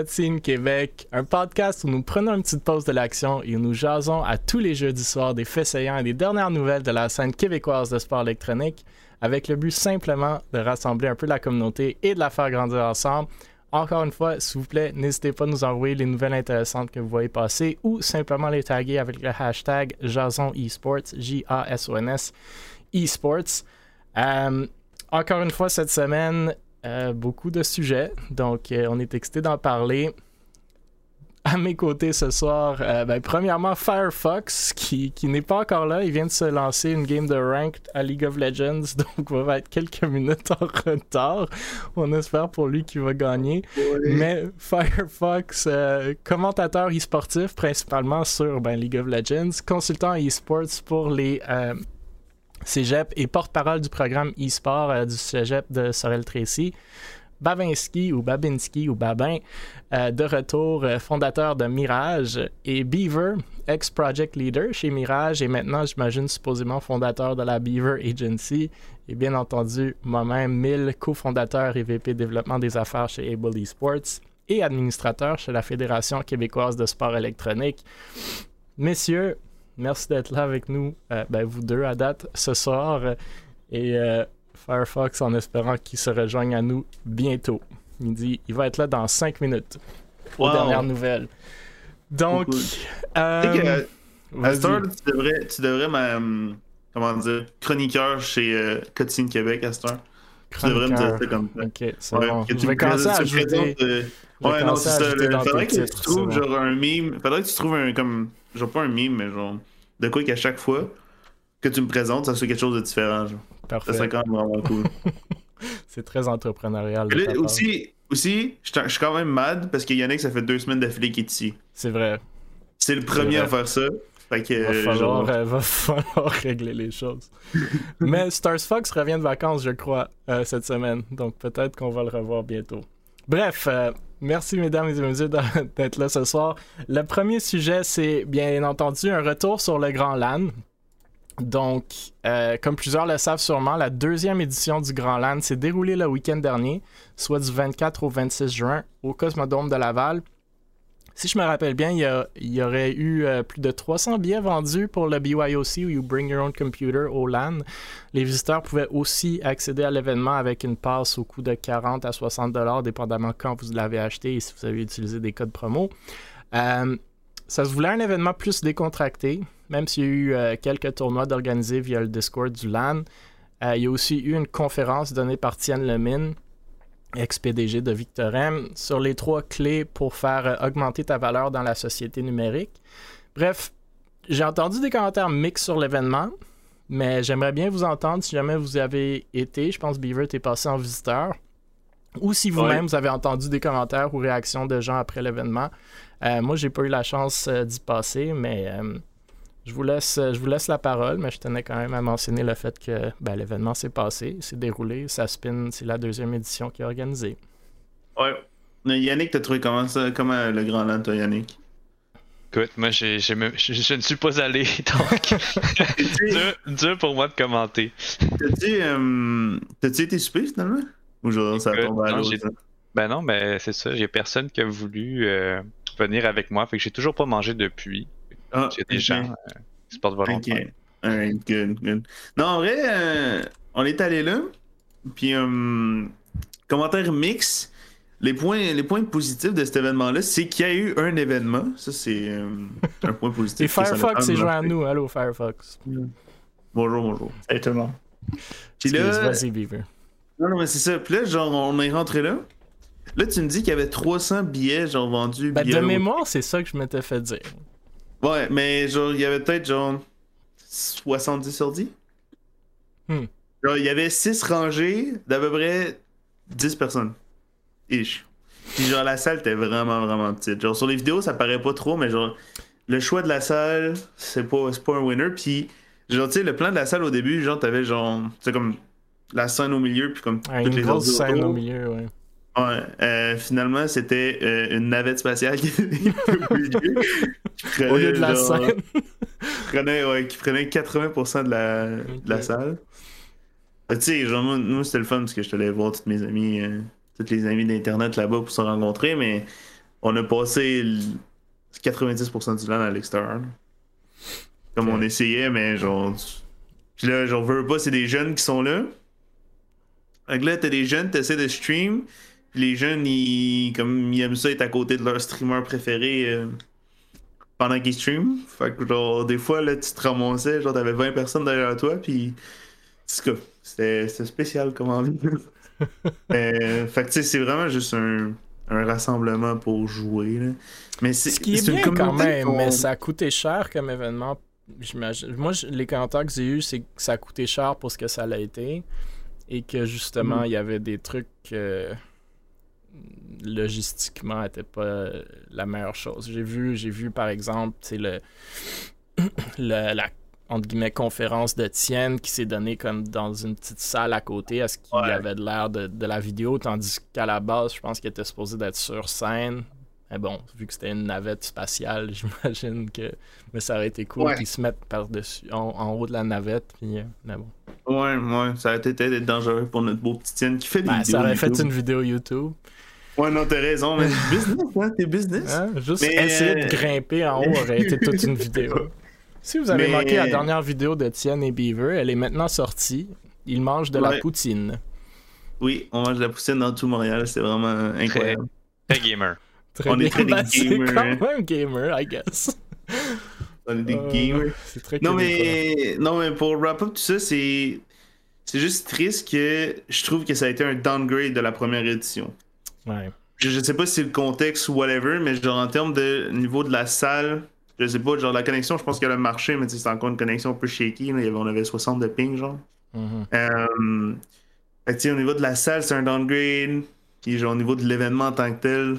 Cotine Québec, un podcast où nous prenons une petite pause de l'action et où nous jasons à tous les jeudis soirs des faits saillants et des dernières nouvelles de la scène québécoise de sport électronique, avec le but simplement de rassembler un peu la communauté et de la faire grandir ensemble. Encore une fois, s'il vous plaît, n'hésitez pas à nous envoyer les nouvelles intéressantes que vous voyez passer ou simplement les taguer avec le hashtag Jason Esports, J-A-S-O-N-S, Esports. Euh, encore une fois, cette semaine, euh, beaucoup de sujets, donc euh, on est excité d'en parler. À mes côtés ce soir, euh, ben, premièrement Firefox qui, qui n'est pas encore là. Il vient de se lancer une game de ranked à League of Legends, donc on va être quelques minutes en retard. On espère pour lui qu'il va gagner. Mais Firefox, commentateur e-sportif principalement sur ben, League of Legends, consultant e-sports pour les cégep et porte-parole du programme e-sport euh, du cégep de Sorel-Tracy. Babinski ou Babinski ou Babin, euh, de retour euh, fondateur de Mirage, et Beaver, ex-project leader chez Mirage, et maintenant, j'imagine, supposément fondateur de la Beaver Agency, et bien entendu, moi-même, Mille, cofondateur et VP développement des affaires chez Able Esports, et administrateur chez la Fédération québécoise de sport électronique. Messieurs, Merci d'être là avec nous, euh, ben, vous deux à date, ce soir. Et euh, Firefox en espérant qu'il se rejoigne à nous bientôt. Il dit il va être là dans 5 minutes. Aux dernières nouvelles. Donc. Euh, Astor, tu devrais, tu devrais ma, hum, comment dire, chroniqueur chez euh, Cotine Québec, Astor. Tu devrais me dire ça comme ça. Ok, c'est bon. je vais commencer à ajouter. Ouais, non, c'est ça. Il faudrait que tu trouves genre un meme. Faudrait que tu trouves un comme. Genre pas un meme, mais genre de quoi qu'à chaque fois que tu me présentes, ça soit quelque chose de différent. Genre. Parfait. Ça serait quand même vraiment cool. c'est très entrepreneurial. Là, aussi, aussi je suis quand même mad parce qu'il y en a que ça fait deux semaines d'affilée qu'il est ici. C'est vrai. C'est le premier à faire ça. Fait que, va, falloir, euh, va falloir régler les choses. Mais Stars Fox revient de vacances, je crois, euh, cette semaine. Donc peut-être qu'on va le revoir bientôt. Bref, euh, Merci, mesdames et messieurs, d'être là ce soir. Le premier sujet, c'est bien entendu un retour sur le Grand LAN. Donc, euh, comme plusieurs le savent sûrement, la deuxième édition du Grand LAN s'est déroulée le week-end dernier, soit du 24 au 26 juin, au Cosmodome de Laval. Si je me rappelle bien, il y, aurait eu euh, plus de 300 billets vendus pour le BYOC ou You Bring Your Own Computer au LAN. Les visiteurs pouvaient aussi accéder à l'événement avec une passe au coût de 40 à 60 dollars, dépendamment quand vous l'avez acheté et si vous avez utilisé des codes promo. Euh, ça se voulait un événement plus décontracté, même s'il y a eu euh, quelques tournois d'organiser via le Discord du LAN. il y a aussi eu une conférence donnée par Tienne Lemine ex-PDG de Victorem, sur les trois clés pour faire euh, augmenter ta valeur dans la société numérique. Bref, j'ai entendu des commentaires mixtes sur l'événement, mais j'aimerais bien vous entendre si jamais vous avez été. Je pense que Beaver est passé en visiteur. Ou si vous-même vous avez entendu des commentaires ou réactions de gens après l'événement. Euh, moi, j'ai pas eu la chance euh, d'y passer, mais je vous, laisse, je vous laisse la parole, mais je tenais quand même à mentionner le fait que ben, l'événement s'est passé, s'est déroulé. Ça spin, c'est la deuxième édition qui est organisée. Ouais. Yannick, t'as trouvé comment ça, comment le Grand Land, toi, Yannick? Écoute, moi, je, ne suis pas allé, donc dur, pour moi de commenter. T'as-tu euh, été super finalement? Ou genre, ça tombe à l'eau? Ben non, mais c'est ça, j'ai personne qui a voulu euh, venir avec moi, fait que j'ai toujours pas mangé depuis. Ah, Il y a des gens euh, qui se portent volontaire. Ok, good, good. Non, en vrai, euh, on est allé là. Puis, euh, commentaire mix. Les points, les points positifs de cet événement-là, c'est qu'il y a eu un événement. Ça, c'est un point positif. Et Firefox est joint à nous. Allô, Firefox. Bonjour, bonjour. Salut tout le monde. Puis là. Vas-y, Beaver. Non, non, mais c'est ça. Puis là, genre, on est rentré là. Là, tu me dis qu'il y avait 300 billets, genre, vendus. Ben, de mémoire, c'est ça que je m'étais fait dire. Ouais, mais genre, il y avait peut-être genre 70 sur 10. Hmm. Genre, il y avait 6 rangées d'à peu près 10 personnes. Ish. Puis genre, la salle était vraiment, vraiment petite. Genre, sur les vidéos, ça paraît pas trop, mais genre, le choix de la salle, c'est pas, pas un winner. Puis, genre, tu sais, le plan de la salle au début, genre, t'avais genre, tu sais, comme la scène au milieu, puis comme toutes les autres. scène au milieu, ouais. Ouais, euh, finalement, c'était euh, une navette spatiale qui Au lieu de la scène. prenait, ouais, qui prenait 80% de la, de la salle. Tu sais, genre, moi, c'était le fun parce que je allé voir toutes mes amis. Euh, tous les amis d'Internet là-bas pour se rencontrer, mais on a passé 90% du temps à l'extérieur. Comme on essayait, mais genre. Puis là, genre, veux pas, c'est des jeunes qui sont là. Donc là, t'as des jeunes, t'essaies de stream. Puis les jeunes, ils, comme, ils aiment ça être à côté de leur streamer préféré euh, pendant qu'ils streament. Fait que, genre, des fois, là, tu te ramassais, genre, t'avais 20 personnes derrière toi, puis. C'était spécial comme envie. euh, fait que, tu sais, c'est vraiment juste un, un, rassemblement pour jouer. Là. Mais c'est Ce qui est, bien quand même, mais ça a coûté cher comme événement moi, les commentaires que j'ai eus, c'est que ça a coûté cher pour ce que ça l'a été. Et que justement, mm. il y avait des trucs euh, logistiquement n'étaient pas la meilleure chose. J'ai vu, j'ai vu par exemple, le, le, la entre guillemets, conférence de Tienne qui s'est donnée comme dans une petite salle à côté à ce qu'il avait de l'air de, de, la vidéo, tandis qu'à la base, je pense qu'il était supposé d'être sur scène mais bon, vu que c'était une navette spatiale, j'imagine que mais ça aurait été cool qu'ils se mettent par-dessus, en, haut de la navette. Puis, euh, mais bon. Ouais, ouais, ça aurait été dangereux pour notre beau petit Tien qui fait des ben, vidéos. Ça aurait fait une vidéo YouTube. Ouais, non, t'as raison, mais business, hein, t'es business. Hein? Juste essayer de euh, grimper en haut aurait été toute une vidéo. Si vous avez manqué la dernière vidéo de Tienne et Beaver, elle est maintenant sortie. Ils mangent de la poutine. Oui, on mange de la poutine dans tout Montréal, c'est vraiment incroyable. très gamer on est très des gamers. C'est quand même gamer, I guess. On est des euh, gamers. C'est très non mais, non, mais pour wrap up tout ça, c'est. C'est juste triste que je trouve que ça a été un downgrade de la première édition. Ouais. Je, je sais pas si c'est le contexte ou whatever, mais genre en termes de niveau de la salle, je sais pas, genre la connexion, je pense qu'elle a marché, mais c'est encore une connexion un peu shaky. Là. On avait 60 de ping, genre. Euh, fait, au niveau de la salle, c'est un downgrade. Puis genre au niveau de l'événement en tant que tel,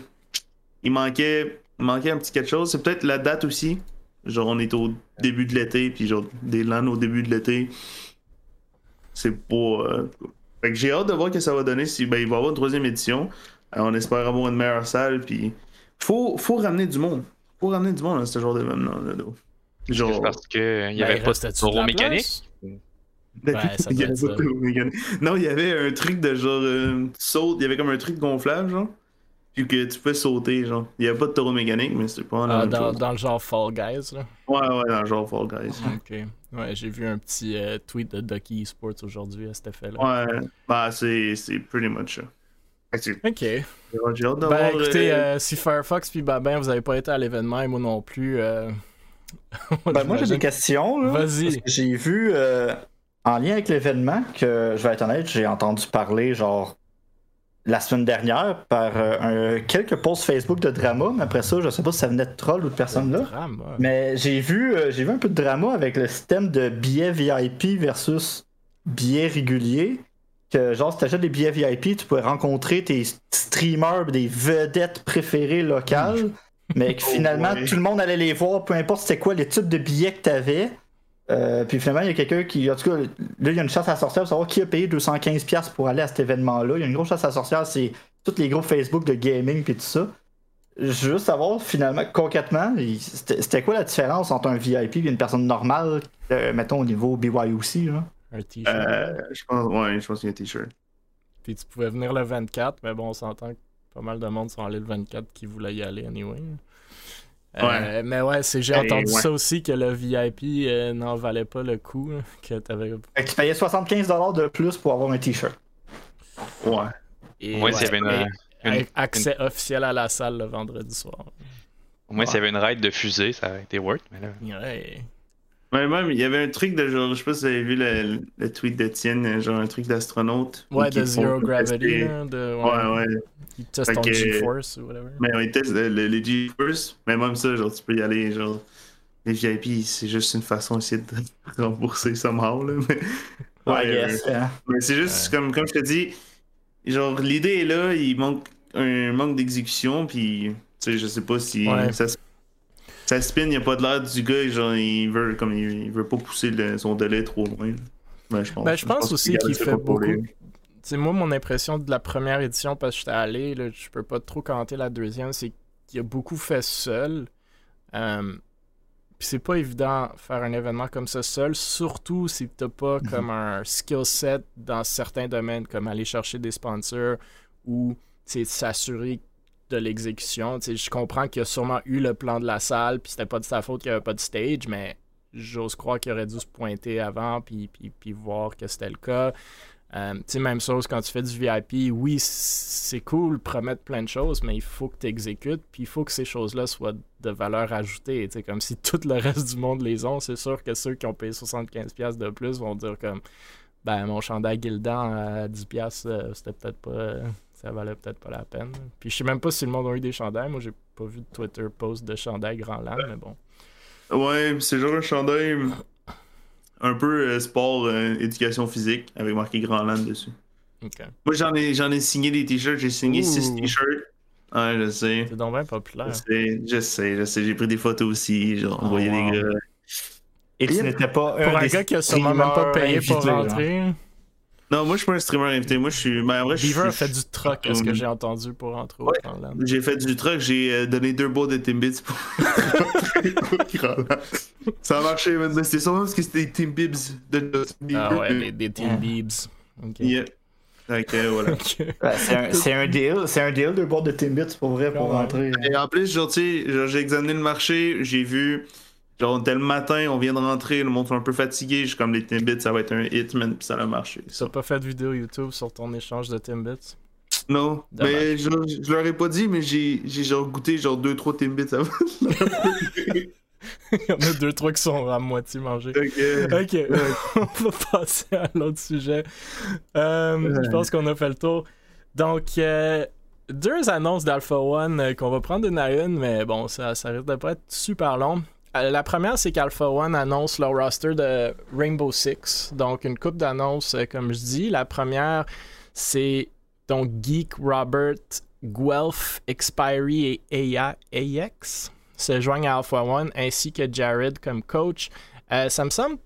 il manquait, manquait un petit quelque chose. C'est peut-être la date aussi. Genre, on est au début de l'été, puis genre, des landes au début de l'été. C'est pas. Euh, fait que j'ai hâte de voir ce que ça va donner. Si, ben, il va y avoir une troisième édition. Euh, on espère avoir une meilleure salle, puis. Faut, faut ramener du monde. Faut ramener du monde à ce genre d'événement. Genre. Parce qu'il y avait ben, pas de taureau mécanique? Ben, il y avait pas de Non, il y avait un truc de genre. Euh, saute. Il y avait comme un truc gonflable, genre. Puis que tu peux sauter, genre. Il n'y a pas de taureau mécanique, mais c'est pas ah, dans, dans, le genre Fall Guys, là. Ouais, ouais, dans le genre Fall Guys. Ok. Ouais, j'ai vu un petit euh, tweet de Ducky Esports aujourd'hui à cet effet-là. Ouais, bah c'est pretty much ça. Ok. J'ai hâte de ben, écoutez, euh, euh, si Firefox puis Babin, vous avez pas été à l'événement et moi non plus. ben, moi j'ai des questions. Vas-y. J'ai vu en lien avec l'événement que, je vais être honnête, j'ai entendu parler genre la semaine dernière par euh, quelques posts Facebook de drama, mais après ça, je sais pas si ça venait de troll ou de personne là. Mais j'ai vu, euh, j'ai vu un peu de drama avec le système de billets VIP versus billets réguliers. Que genre, si t'achètes des billets VIP, tu pourrais rencontrer tes streamers, des vedettes préférées locales, mais que finalement, tout le monde allait les voir, peu importe c'était quoi les types de billets que t'avais. Euh, puis finalement, il y a quelqu'un qui. En tout cas, là, il y a une chasse à sorcière pour savoir qui a payé 215$ pour aller à cet événement-là. Il y a une grosse chasse à sorcière, c'est tous les groupes Facebook de gaming puis tout ça. Je veux juste savoir, finalement, concrètement, c'était quoi la différence entre un VIP et une personne normale, euh, mettons au niveau BYOC, là? Un t-shirt. Euh, je pense, ouais, je pense qu'il y a un t-shirt. Puis tu pouvais venir le 24, mais bon, on s'entend que pas mal de monde sont allés le 24 qui voulaient y aller anyway. Euh, mais ouais, c'est, j'ai entendu ça aussi que le VIP euh, n'en valait pas le coup. Hein, que t'avais... tu payais 75$ de plus pour avoir un t-shirt. Ouais. Et Moi, s'il y avait une, accès officiel à la salle le vendredi soir. Au moins, s'il y avait une raid de fusée, ça aurait été worth. Mais là... Ouais. Ouais, même, il y avait un truc de genre, je sais pas si vous avez vu le, le tweet d'Etienne, genre un truc d'astronaute. Ouais, de Zero Gravity. de, ouais, ouais. Il teste ton G-Force ou whatever. Mais ouais, il teste les G-Force, mais même ça, genre, tu peux y aller, genre. Les VIP, c'est juste une façon d'essayer de rembourser somehow, là. Mais, ouais, euh, mais c'est juste, comme, comme je te dis, genre, l'idée est là, il manque un manque d'exécution, puis, tu sais, je sais pas si ça se ça spin, il n'y a pas de l'air du gars, genre, il veut, comme, il, veut pas pousser son délai trop loin. Ben, je pense, ben, je pense, aussi qu'il fait beaucoup. C'est moi, mon impression de la première édition, parce que j'étais allé, là, je peux pas trop commenter la deuxième, c'est qu'il a beaucoup fait seul. Euh, puis c'est pas évident faire un événement comme ça seul, surtout si t'as pas mhm. comme un skill set dans certains domaines, comme aller chercher des sponsors ou s'assurer de l'exécution. Je comprends qu'il y a sûrement eu le plan de la salle, puis c'était pas de sa faute qu'il n'y avait pas de stage, mais j'ose croire qu'il aurait dû se pointer avant, puis, puis, voir que c'était le cas. Euh, même chose quand tu fais du VIP, oui, c'est cool, promettre plein de choses, mais il faut que tu exécutes, puis il faut que ces choses-là soient de valeur ajoutée. Tu sais, comme si tout le reste du monde les ont, c'est sûr que ceux qui ont payé 75$ de plus vont dire comme, ben, mon chandail Gildan à 10$, euh, c'était peut-être pas. Ça valait peut-être pas la peine. Puis je sais même pas si le monde a eu des chandails. Moi, j'ai pas vu de Twitter post de chandail Grand Land, mais bon. Ouais, c'est genre un chandail un peu euh, sport euh, éducation physique avec marqué Grand Land dessus. Moi, j'en ai, j'en ai signé des t-shirts. J'ai signé 6 t-shirts. Ouais, je sais. C'est donc bien populaire. Je sais, je sais, je sais. J'ai pris des photos aussi. Genre, envoyé des gars. Et tu n'étais pas un, pour un gars qui a sûrement même pas payé pour rentrer. Non, moi je suis pas un streamer invité. Moi je suis. Ben, vrai, Beaver a fait du truck, est-ce que j'ai entendu pour rentrer au Grand? J'ai fait du truck, j'ai euh, donné deux balles de Timbits pour. Ça a marché. C'était sûrement parce que c'était des Timbibs de Ah ouais, des, des Timbibs. Ok. Yeah. Ok, voilà. c'est un, deal, c'est un deal de balles de Timbits pour vrai pour rentrer. Et en plus, genre, tu sais, j'ai examiné le marché, j'ai vu Genre, tel matin, on vient de rentrer, le monde est un peu fatigué. Je suis comme les Timbits, ça va être un hit, man, puis ça a marché. Tu n'as pas fait de vidéo YouTube sur ton échange de Timbits? Non, mais je, je, leur ai pas dit, mais j'ai genre goûté genre 2-3 Timbits avant. Il y en a deux, trois qui sont à moitié mangés. Ok, on va passer à l'autre sujet. Euh, je pense qu'on a fait le tour. Donc, euh, deux annonces d'Alpha One euh, qu'on va prendre une à une, mais bon, ça, ça risque de pas être super long. Euh, la première, c'est qu'Alpha One annonce leur roster de Rainbow Six. Donc, une coupe d'annonces, euh, comme je dis. La première, c'est donc Geek, Robert, Guelph, Expiry et AX se joignent à Alpha One, ainsi que Jared comme coach. Euh, ça me semble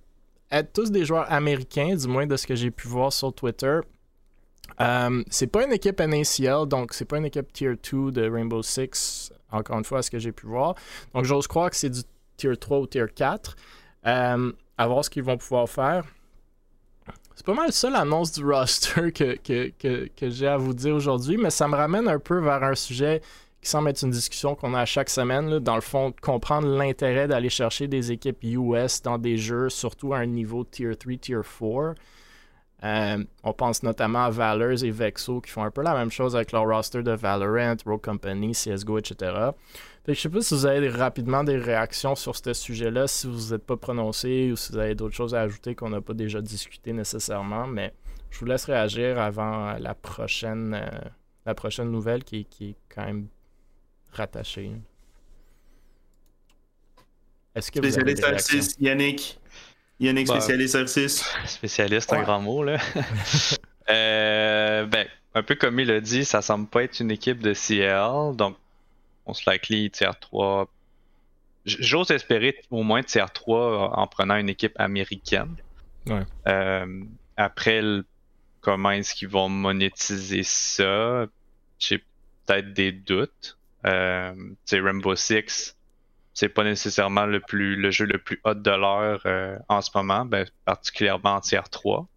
être tous des joueurs américains, du moins de ce que j'ai pu voir sur Twitter. c'est pas une équipe NACL, donc c'est pas une équipe Tier 2 de Rainbow Six, encore une fois, à ce que j'ai pu voir. Donc j'ose croire que c'est du tier 3 ou tier 4. Euh, à voir ce qu'ils vont pouvoir faire. C'est pas mal ça l'annonce du roster que, que, j'ai à vous dire aujourd'hui, mais ça me ramène un peu vers un sujet qui semble être une discussion qu'on a à chaque semaine. dans le fond, comprendre l'intérêt d'aller chercher des équipes US dans des jeux, surtout à un niveau tier 3, tier 4. Euh, on pense notamment à Valors et Vexo qui font un peu la même chose avec leur roster de Valorant, Rogue Company, CSGO, etc. Je je sais pas si vous avez rapidement des réactions sur ce sujet-là, si vous n'êtes pas prononcé ou si vous avez d'autres choses à ajouter qu'on n'a pas déjà discuté nécessairement, mais je vous laisse réagir avant la prochaine, euh, la prochaine nouvelle qui, est quand même rattachée. Est-ce que spécialiste vous avez Yannick. Yannick, bah, spécialiste R6. Spécialiste, un grand mot, là. Euh, ben, un peu comme il a dit, ça semble pas être une équipe de CL, donc se likely tier 3. J'ose espérer au moins tier 3 en prenant une équipe américaine. Euh, après, comment est-ce qu'ils vont monétiser ça? J'ai peut-être des doutes. Euh, Rainbow Six, c'est pas nécessairement le plus le jeu le plus haut de l'heure euh, en ce moment, ben, particulièrement en tier 3.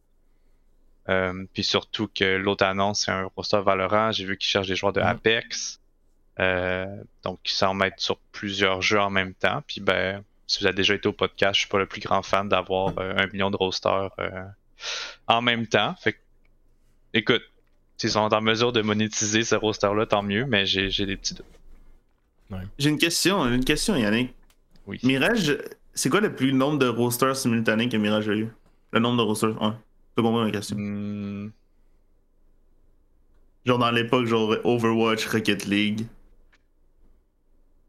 Euh, puis surtout que l'autre annonce, c'est un roster Valorant. J'ai vu qu'ils cherchent des joueurs de Apex. Euh, donc, ils s'en mettent sur plusieurs jeux en même temps. Puis, ben, si vous avez déjà été au podcast, je suis pas le plus grand fan d'avoir euh, un million de rosters euh, en même temps. Fait que, écoute, s'ils sont en mesure de monétiser ce roster-là, tant mieux, mais j'ai des petits doutes. J'ai une question, une question, Yannick. Oui. Mirage, c'est quoi le plus nombre de rosters simultanés que Mirage a eu? Le nombre de rosters Ouais. Tu comprends ma question hmm. Genre dans l'époque, genre Overwatch, Rocket League.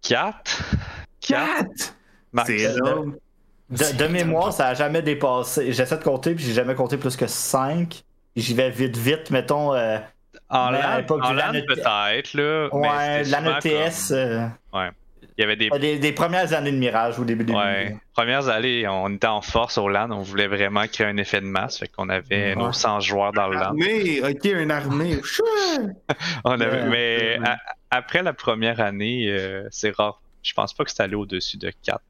4 4 C'est énorme. De, mémoire, ça a jamais dépassé. J'essaie de compter, puis j'ai jamais compté plus que 5. J'y vais vite, vite, mettons. Euh, en LAN, peut-être, là. Ouais, l'ANETS. TS. Euh, ouais. Il y avait des... des... des. premières années de Mirage au début des ouais. Premières années, on était en force au LAN, on voulait vraiment créer un effet de masse, fait qu'on avait nos 100 joueurs dans le LAN. Armée, ok, une armée. on avait... Mais après la première année, euh, c'est rare. Je pense pas que c'était allé au-dessus de 4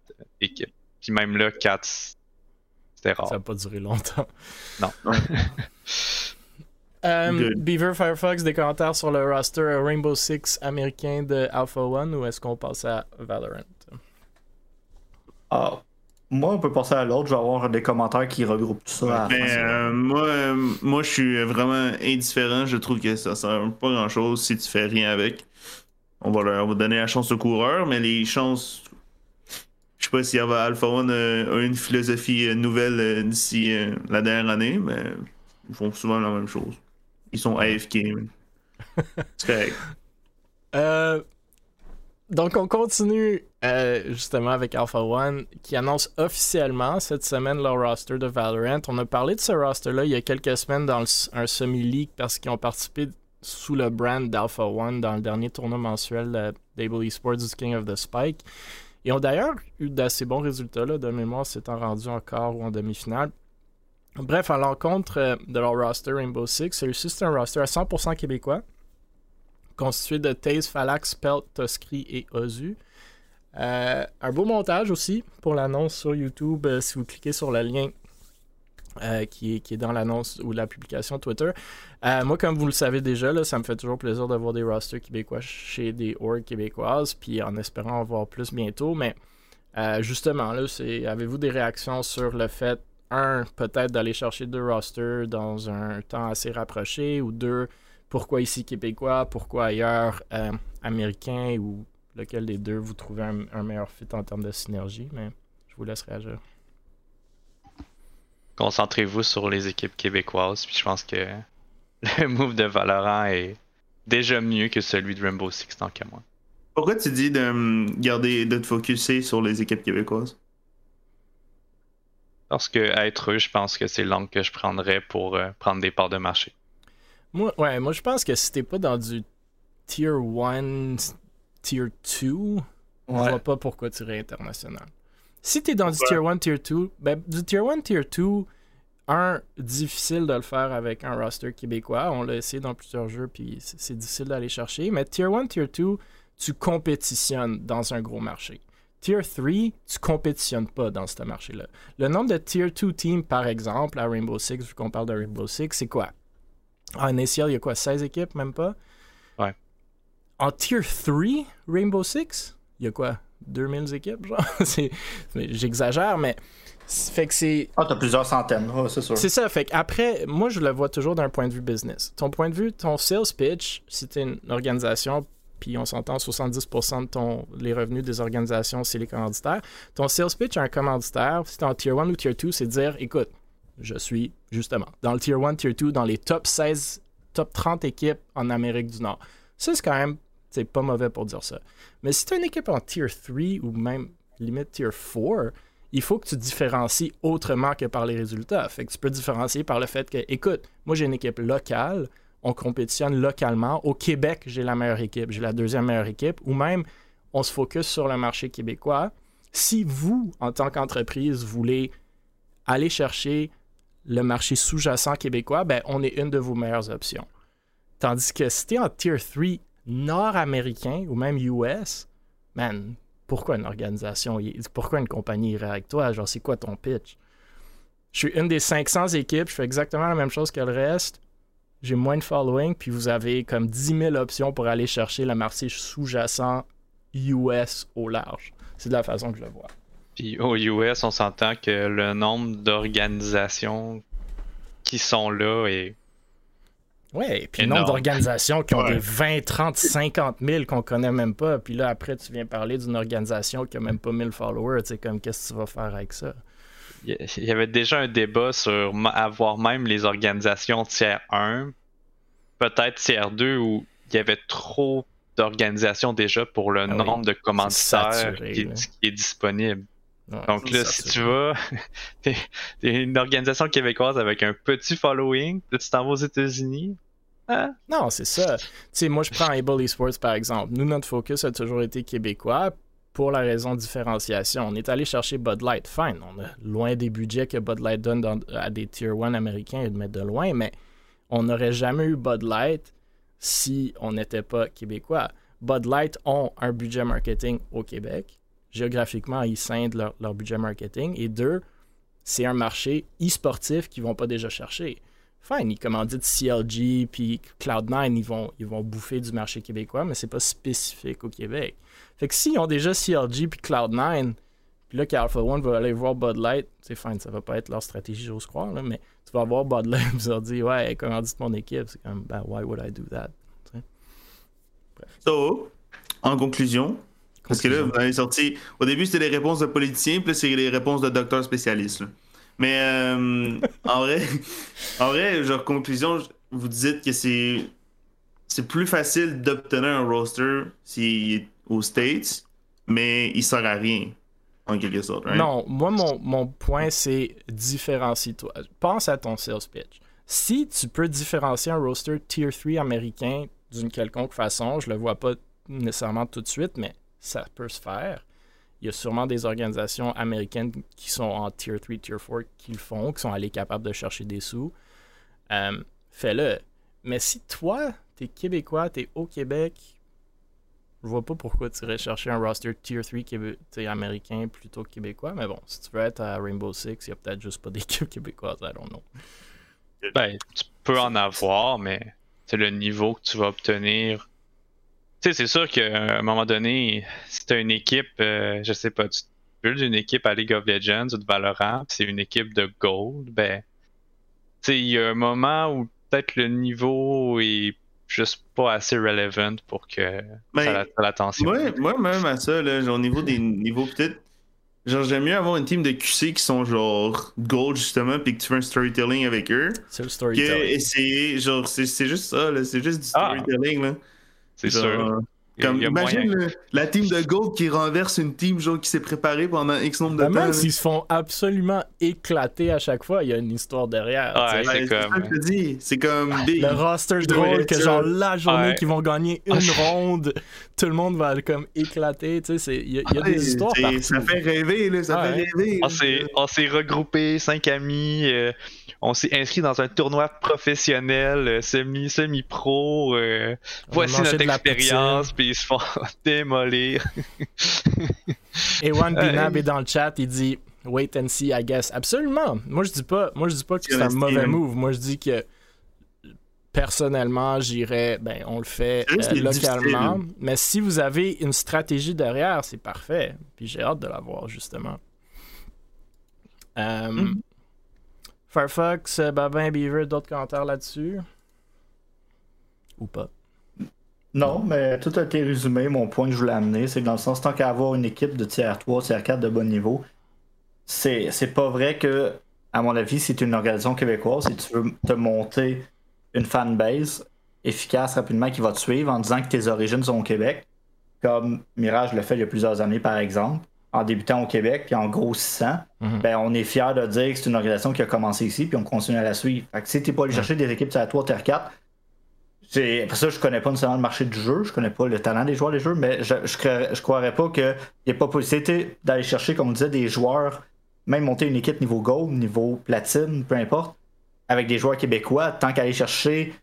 équipes. Puis même là, 4, c'était rare. Ça n'a pas duré longtemps. Non. Euh, Beaver Firefox, des commentaires sur le roster Rainbow Six américain de Alpha One ou est-ce qu'on passe à Valorant? Ah, moi, on peut passer à l'autre. Je vais avoir des commentaires qui regroupent tout ça. Euh, moi, euh, moi, je suis vraiment indifférent. Je trouve que ça sert pas grand-chose si tu fais rien avec. On va leur donner la chance au coureur, mais les chances. Je sais pas si Alpha One a une philosophie nouvelle d'ici la dernière année, mais ils font souvent la même chose. Ils sont AFK. C'est euh, donc, on continue euh, justement avec Alpha One qui annonce officiellement cette semaine leur roster de Valorant. On a parlé de ce roster-là il y a quelques semaines dans un semi-league parce qu'ils ont participé sous le brand d'Alpha One dans le dernier tournoi mensuel d'Able Esports du King of the Spike. Ils ont d'ailleurs eu d'assez bons résultats là, de mémoire, s'étant rendu encore ou en demi-finale. Bref, à l'encontre euh, de leur roster Rainbow Six, celui-ci c'est un roster à 100% québécois, constitué de Taze, Falax, Pelt, Toskri et Ozu. Euh, un beau montage aussi pour l'annonce sur YouTube euh, si vous cliquez sur le lien qui, est, dans l'annonce ou la publication Twitter. moi, comme vous le savez déjà, ça me fait toujours plaisir de voir des rosters québécois chez des orgs québécoises, puis en espérant en voir plus bientôt. Mais justement, là, avez-vous des réactions sur le fait un, peut-être d'aller chercher deux rosters dans un temps assez rapproché, ou deux, pourquoi ici québécois, pourquoi ailleurs euh, américain, ou lequel des deux vous trouvez un, meilleur fit en termes de synergie, mais je vous laisse réagir. Concentrez-vous sur les équipes québécoises, puis je pense que le move de Valorant est déjà mieux que celui de Rainbow Six tant qu'à moi. Pourquoi tu dis de hum, garder, de te focuser sur les équipes québécoises? Parce que être eux, je pense que c'est l'angle que je prendrais pour euh, prendre des parts de marché. Moi, ouais, moi je pense que si t'es pas dans du tier 1, tier 2, je vois pas pourquoi tu irais international. Si t'es dans du tier 1, tier 2, ben du tier 1, tier 2, un, difficile de le faire avec un roster québécois. On l'a essayé dans plusieurs jeux, puis c'est difficile d'aller chercher. Mais tier 1, tier 2, tu compétitionnes dans un gros marché. Tier 3, tu compétitionnes pas dans ce marché-là. Le nombre de Tier 2 teams, par exemple, à Rainbow Six, vu qu'on parle de Rainbow Six, c'est quoi? En ACL, il y a quoi? 16 équipes, même pas? Ouais. En Tier 3, Rainbow Six, il y a quoi? 2000 équipes, genre? J'exagère, mais... Fait que c'est. Ah, t'as plusieurs centaines, c'est sûr. C'est ça, fait qu'après, moi, je le vois toujours d'un point de vue business. Ton point de vue, ton sales pitch, si t'es une organisation puis on s'entend 70% de ton, les revenus des organisations, c'est les commanditaires. Ton sales pitch à un commanditaire, si tu en tier 1 ou tier 2, c'est dire écoute, je suis justement dans le tier 1, tier 2, dans les top 16, top 30 équipes en Amérique du Nord. Ça, c'est quand même c'est pas mauvais pour dire ça. Mais si tu as une équipe en tier 3 ou même limite tier 4, il faut que tu différencies autrement que par les résultats. Fait que tu peux différencier par le fait que, écoute, moi j'ai une équipe locale, on compétitionne localement. Au Québec, j'ai la meilleure équipe, j'ai la deuxième meilleure équipe, ou même on se focus sur le marché québécois. Si vous, en tant qu'entreprise, voulez aller chercher le marché sous-jacent québécois, ben, on est une de vos meilleures options. Tandis que si tu es en Tier 3 nord-américain ou même US, man, pourquoi une organisation, pourquoi une compagnie irait avec toi? Genre, c'est quoi ton pitch? Je suis une des 500 équipes, je fais exactement la même chose que le reste j'ai moins de following, puis vous avez comme 10 000 options pour aller chercher le marché sous-jacent US au large. C'est de la façon que je le vois. Puis au US, on s'entend que le nombre d'organisations qui sont là est. Ouais, puis le nombre d'organisations qui ont des 20, 30, 50 000 qu'on connaît même pas. Puis là, après, tu viens parler d'une organisation qui a même pas 1000 followers. Tu sais, comme, qu'est-ce que tu vas faire avec ça? Il y avait déjà un débat sur avoir même les organisations tiers 1, peut-être tiers 2, où il y avait trop d'organisations déjà pour le ah nombre de commanditaires qui, est disponible. Donc là, si tu vas, t'es une organisation québécoise avec un petit following, là tu t'en vas aux États-Unis. Hein? Non, c'est ça. Tu sais, moi je prends Able Esports par exemple. Nous, notre focus a toujours été québécois pour la raison de différenciation. On est allé chercher Bud Light, fine. On a loin des budgets que Bud Light donne à des Tier 1 américains et de mettre de loin, mais on n'aurait jamais eu Bud Light si on n'était pas québécois. Bud Light ont un budget marketing au Québec. Géographiquement, ils scindent leur, leur budget marketing. Et deux, c'est un marché e-sportif qu'ils ne vont pas déjà chercher. Fine, ils commanditent CLG puis Cloud9, ils vont, ils vont bouffer du marché québécois, mais c'est pas spécifique au Québec. Fait que s'ils ont déjà CLG puis Cloud9, puis là qu'Alpha One va aller voir Bud Light, c'est fine, ça va pas être leur stratégie, j'ose croire, là, mais tu vas voir Bud Light vous leur dire Ouais, commandite mon équipe, c'est comme ben why would I do that? Bref. So, en conclusion, parce que là, vous avez sorti. Au début, c'était les réponses de politiciens, puis là, c'est les réponses de docteurs spécialistes. Mais euh, en vrai, en vrai, genre, conclusion, vous dites que c'est. C'est plus facile d'obtenir un roster s'il est aux States, mais il sert à rien, en quelque sorte. Non, moi, mon, mon point, c'est différencie-toi. Pense à ton sales pitch. Si tu peux différencier un roster Tier 3 américain d'une quelconque façon, je le vois pas nécessairement tout de suite, mais ça peut se faire. Il y a sûrement des organisations américaines qui sont en Tier 3, Tier 4 qui le font, qui sont allées capables de chercher des sous. Euh, fais-le. Mais si toi, t'es québécois, t'es au Québec, je vois pas pourquoi tu irais chercher un roster Tier 3 américain plutôt que québécois. Mais bon, si tu veux être à Rainbow Six, il y a peut-être juste pas d'équipe québécoise, I don't know. Ben, tu peux en avoir, mais c'est le niveau que tu vas obtenir sais, c'est sûr qu'à un moment donné, si tu une équipe, euh, je sais pas, tu builds une équipe à League of Legends ou de Valorant, c'est une équipe de Gold, ben, tu sais, il y a un moment où peut-être le niveau est juste pas assez relevant pour que ben, ça attire l'attention. Ouais, moi, même à ça, là, genre, au niveau des niveaux, peut-être. Genre, j'aime mieux avoir une team de QC qui sont genre gold justement, puis que tu fais un storytelling avec eux. C'est le storytelling. Que essayer, genre, c'est juste ça, là, c'est juste du ah. storytelling, là. C'est sûr. Comme, imagine la team de Gold qui renverse une team genre, qui s'est préparée pendant X nombre de ben, temps. Même s'ils se font absolument éclater à chaque fois, il y a une histoire derrière. Ouais, c'est comme. C'est comme Le roster drôle que genre la journée qu'ils vont gagner une ronde, tout le monde va comme éclater. Tu sais, il y a, des histoires partout. Ça fait rêver, là, ça fait rêver. On s'est regroupé, cinq amis. Euh, on s'est inscrit dans un tournoi professionnel, euh, semi, semi-pro. Euh, voici notre expérience, puis ils se font démolir. Ewan Binab est dans le chat, il dit Wait and see, I guess. Absolument. Moi, je dis pas, moi, je dis pas que c'est un mauvais move. Moi, je dis que personnellement, j'irais, ben, on le fait euh, localement. Mais si vous avez une stratégie derrière, c'est parfait. Puis j'ai hâte de la voir, justement. Euh, mm-hmm. Firefox, euh, Babin, Beaver, d'autres commentaires là-dessus? Ou pas? Non, mais tout a été résumé. Mon point que je voulais amener, c'est que dans le sens, tant qu'à avoir une équipe de tiers 3, tiers 4 de bon niveau, c'est, pas vrai que, à mon avis, c'est une organisation québécoise si tu veux te monter une fanbase efficace rapidement qui va te suivre en disant que tes origines sont au Québec, comme Mirage le fait il y a plusieurs années par exemple, en débutant au Québec, puis en grossissant, mhm. ben, on est fier de dire que c'est une organisation qui a commencé ici, puis on continue à la suivre. Fait que si t'es pas allé chercher des équipes à 3, Terre 4, c'est... Après ça, je connais pas nécessairement le marché du jeu, je connais pas le talent des joueurs des jeux, mais je, je, croirais pas qu'il n'y ait pas possibilité d'aller chercher, comme on disait, des joueurs, même monter une équipe niveau gold, niveau platine, peu importe, avec des joueurs québécois, tant qu'aller chercher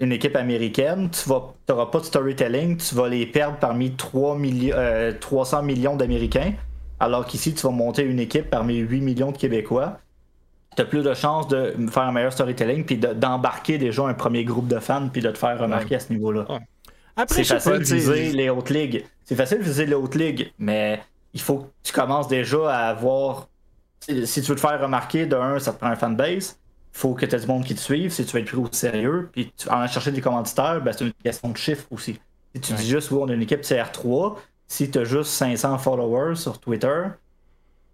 une équipe américaine, tu n'auras pas de storytelling, tu vas les perdre parmi 3 300 euh, millions d'Américains, alors qu'ici, tu vas monter une équipe parmi 8 millions de Québécois. Tu as plus de chances de faire un meilleur storytelling, puis d'embarquer déjà un premier groupe de fans, puis de te faire remarquer à ce niveau-là. C'est facile de viser les hautes ligues. C'est facile de viser les hautes ligues, mais il faut que tu commences déjà à avoir. Si tu veux te faire remarquer, de un, ça te prend un fanbase faut que tu aies du monde qui te suive si tu veux être pris au sérieux. Puis en chercher des commanditaires, ben, c'est une question de chiffres aussi. Si tu dis juste, on a une équipe CR3, si tu as juste 500 followers sur Twitter,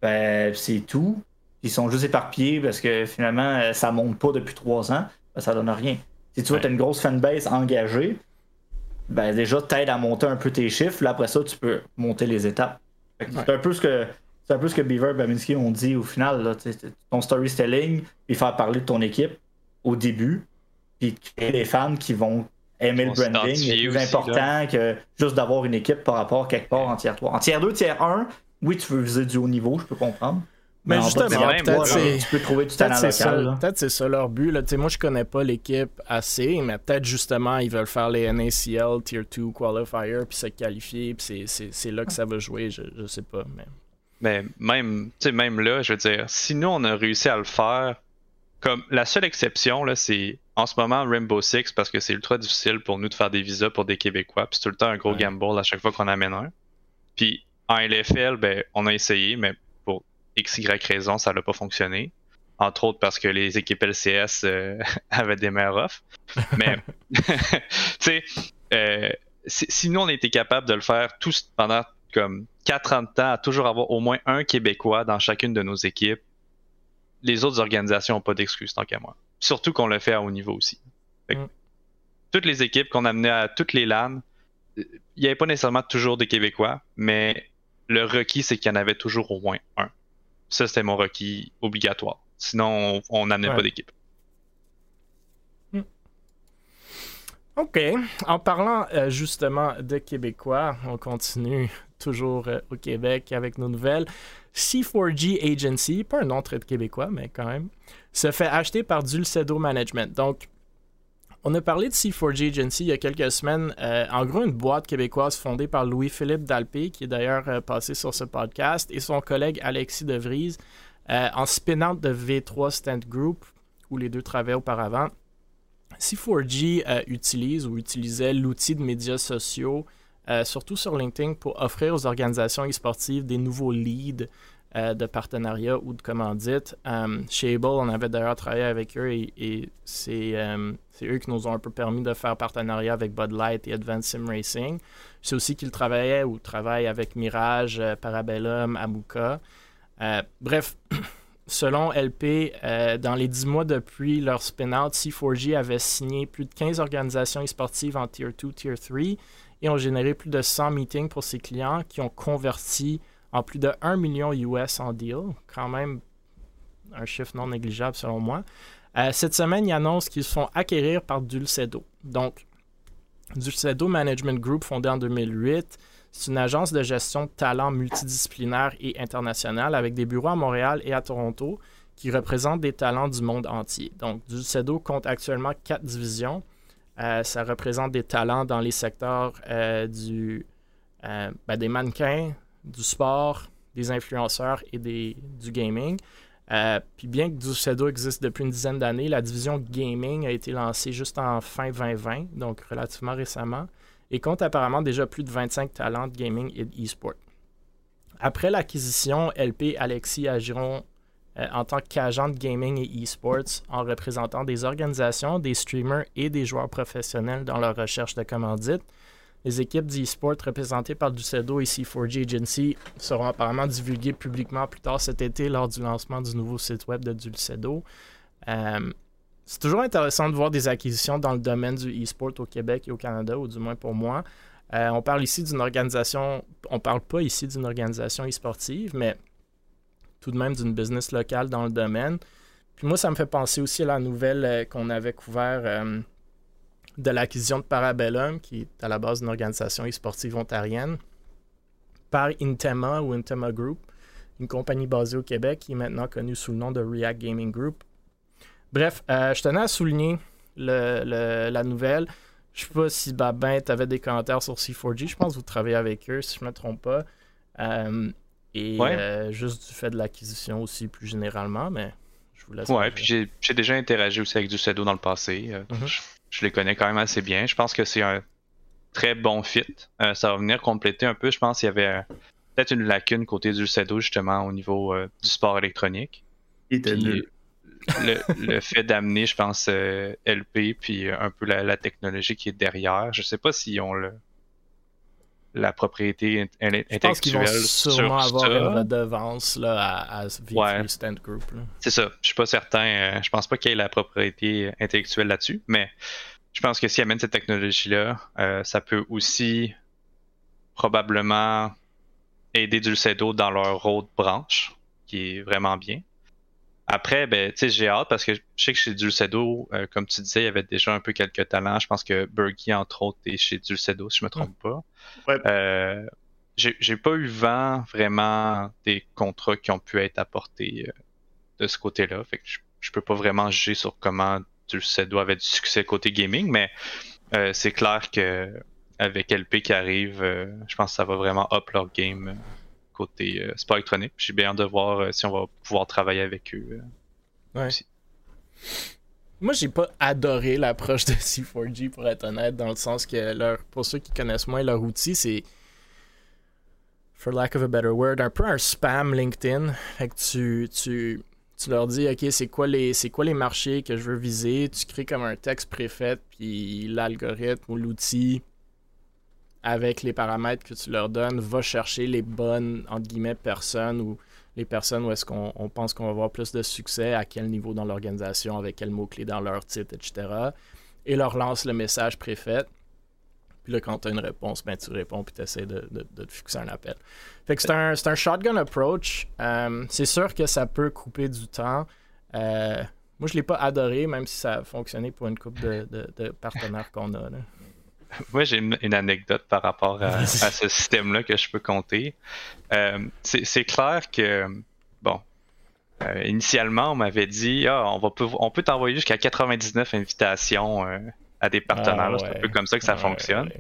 ben, c'est tout. Ils sont juste éparpillés parce que finalement, euh, ça monte pas depuis 3 ans, ben, ça donne rien. Si tu veux, tu as une grosse fanbase engagée, ben déjà, t'aides à monter un peu tes chiffres. Là, après ça, tu peux monter les étapes. C'est un peu ce que c'est un peu ce que Beaver et Babinski ont dit au final. Là, ton storytelling, puis faire parler de ton équipe au début, puis créer des fans qui vont aimer le branding. C'est plus important que juste d'avoir une équipe par rapport quelque part en tiers 3. En tiers 2, tiers 1, oui, tu veux viser du haut niveau, je peux comprendre. Mais, justement, peut-être tu peux trouver du talent local. Peut-être c'est ça leur but. Là. Moi, je connais pas l'équipe assez, mais peut-être justement, ils veulent faire les NACL Tier 2 Qualifier, puis se qualifier, puis c'est là que ça va jouer, je, je sais pas. Mais... Mais même, même là, je veux dire, si nous on a réussi à le faire comme la seule exception, là, c'est en ce moment Rainbow Six parce que c'est ultra difficile pour nous de faire des visas pour des Québécois. Puis c'est tout le temps un gros gamble à chaque fois qu'on amène un. Puis en LFL, ben, on a essayé, mais pour X, Y raison, ça n'a pas fonctionné. Entre autres parce que les équipes LCS euh, avaient des meilleurs offres. Mais, tu sais, euh, si nous on était capable de le faire tous pendant comme 4 ans de temps, à toujours avoir au moins un Québécois dans chacune de nos équipes, les autres organisations n'ont pas d'excuses tant qu'à moi. Surtout qu'on le fait à haut niveau aussi. Mm. Toutes les équipes qu'on amenait à toutes les LAN, il n'y avait pas nécessairement toujours des Québécois, mais le requis, c'est qu'il y en avait toujours au moins un. Ça, c'était mon requis obligatoire. Sinon, on n'amenait pas d'équipe. Mm. OK. En parlant euh, justement de Québécois, on continue toujours euh, au Québec avec nos nouvelles. C4G Agency, pas un nom très québécois, mais quand même, se fait acheter par Dulcedo Management. Donc, on a parlé de C4G Agency il y a quelques semaines. Euh, en gros, une boîte québécoise fondée par Louis-Philippe Dalpé, qui est d'ailleurs euh, passé sur ce podcast, et son collègue Alexis De Vries, euh, en spin de V3 Stand Group, où les deux travaillaient auparavant. C4G utilise ou utilisait l'outil de médias sociaux euh, surtout sur LinkedIn, pour offrir aux organisations e-sportives des nouveaux leads euh, de partenariat ou de commandite. Euh, chez Able, on avait d'ailleurs travaillé avec eux et, c'est, eux qui nous ont un peu permis de faire partenariat avec Bud Light et Advanced Sim Racing. C'est aussi qu'ils travaillaient ou travaillent avec Mirage, Parabellum, Amuka. bref, selon LP, dans les 10 mois depuis leur spin-out, C4G avait signé plus de 15 organisations e-sportives en Tier 2, Tier 3 et ont généré plus de 100 meetings pour ses clients qui ont converti en plus de 1 million US en deal. Quand même un chiffre non négligeable selon moi. Euh, cette semaine, ils annoncent qu'ils se font acquérir par Dulcedo. Donc, Dulcedo Management Group, fondé en 2008, c'est une agence de gestion de talents multidisciplinaire et internationale avec des bureaux à Montréal et à Toronto qui représentent des talents du monde entier. Donc, Dulcedo compte actuellement quatre divisions euh, ça représente des talents dans les secteurs euh, euh, ben, des mannequins, du sport, des influenceurs et du gaming. puis bien que Dulcedo existe depuis une dizaine d'années, la division gaming a été lancée juste en fin 2020, donc relativement récemment, et compte apparemment déjà plus de 25 talents de gaming et d'e-sport. Après l'acquisition, LP Alexis agiront euh, en tant qu'agent de gaming et e-sports en représentant des organisations, des streamers et des joueurs professionnels dans leur recherche de commandites. Les équipes d'e-sport représentées par Ducedo et C4G Agency seront apparemment divulguées publiquement plus tard cet été lors du lancement du nouveau site web de Dulcedo. Euh, c'est toujours intéressant de voir des acquisitions dans le domaine du e-sport au Québec et au Canada, ou du moins pour moi. Euh, on parle ici d'une organisation, on parle pas ici d'une organisation e-sportive, mais tout de même d'une business locale dans le domaine. Puis moi, ça me fait penser aussi à la nouvelle euh, qu'on avait couvert euh, de l'acquisition de Parabellum, qui est à la base d'une organisation e-sportive ontarienne, par Intema ou Intema Group, une compagnie basée au Québec qui est maintenant connue sous le nom de React Gaming Group. Bref, euh, je tenais à souligner la nouvelle. Je ne sais pas si Babin, tu des commentaires sur C4G. Je pense que vous travaillez avec eux, si je ne me trompe pas. Et euh, juste du fait de l'acquisition aussi, plus généralement, mais je vous laisse. Ouais, puis j'ai déjà interagi aussi avec du Cedo dans le passé. Euh, mhm. je, les connais quand même assez bien. Je pense que c'est un très bon fit. Euh, ça va venir compléter un peu. Je pense qu'il y avait peut-être une lacune côté du Cedo, justement, au niveau du sport électronique. le, le, fait d'amener, je pense, LP, puis un peu la, la, technologie qui est derrière. Je sais pas si on le la propriété intellectuelle. Je pense qu'ils vont sûrement avoir une redevance là, à, à Stand Group. C'est ça. Je suis pas certain. Euh, je pense pas qu'il y ait la propriété intellectuelle là-dessus, mais je pense que s'ils amènent cette technologie-là, euh, ça peut aussi probablement aider Dulcedo dans leur autre branche, qui est vraiment bien. Après, ben, j'ai hâte parce que je sais que chez Dulcedo, euh, comme tu disais, il y avait déjà un peu quelques talents. Je pense que Berkey, entre autres, est chez Dulcedo, si je me trompe pas. Euh, j'ai pas eu vent vraiment des contrats qui ont pu être apportés euh, de ce côté-là. Fait que je, peux pas vraiment juger sur comment Dulcedo avait du succès côté gaming, mais c'est clair que avec LP qui arrive, je pense que ça va vraiment up leur game côté sport électronique. J'ai bien hâte de voir si on va pouvoir travailler avec eux ouais. Moi, j'ai pas adoré l'approche de C4G pour être honnête, dans le sens que leur, pour ceux qui connaissent moins leur outil, c'est for lack of a better word, un peu un spam LinkedIn. Fait que tu, tu, tu leur dis, OK, c'est quoi, les, c'est quoi les marchés que je veux viser? Tu crées comme un texte préfet, puis l'algorithme ou l'outil, avec les paramètres que tu leur donnes, va chercher les bonnes, entre guillemets, personnes ou les personnes où est-ce qu'on pense qu'on va avoir plus de succès, à quel niveau dans l'organisation, avec quel mot-clé dans leur titre, etc. Et leur lance le message préfet. Puis là, quand tu as une réponse, ben, tu réponds puis tu essaies de, te fixer un appel. Fait que c'est un, un, shotgun approach. Euh, c'est sûr que ça peut couper du temps. Euh, moi, je ne l'ai pas adoré, même si ça a fonctionné pour une couple de, de partenaires qu'on a. Moi, j'ai une, anecdote par rapport à, ce système-là que je peux compter. Euh, c'est clair que, bon, euh, initialement, on m'avait dit ah, on, va, on peut t'envoyer jusqu'à 99 invitations euh, à des partenaires. Ah, c'est un peu comme ça que ça fonctionne.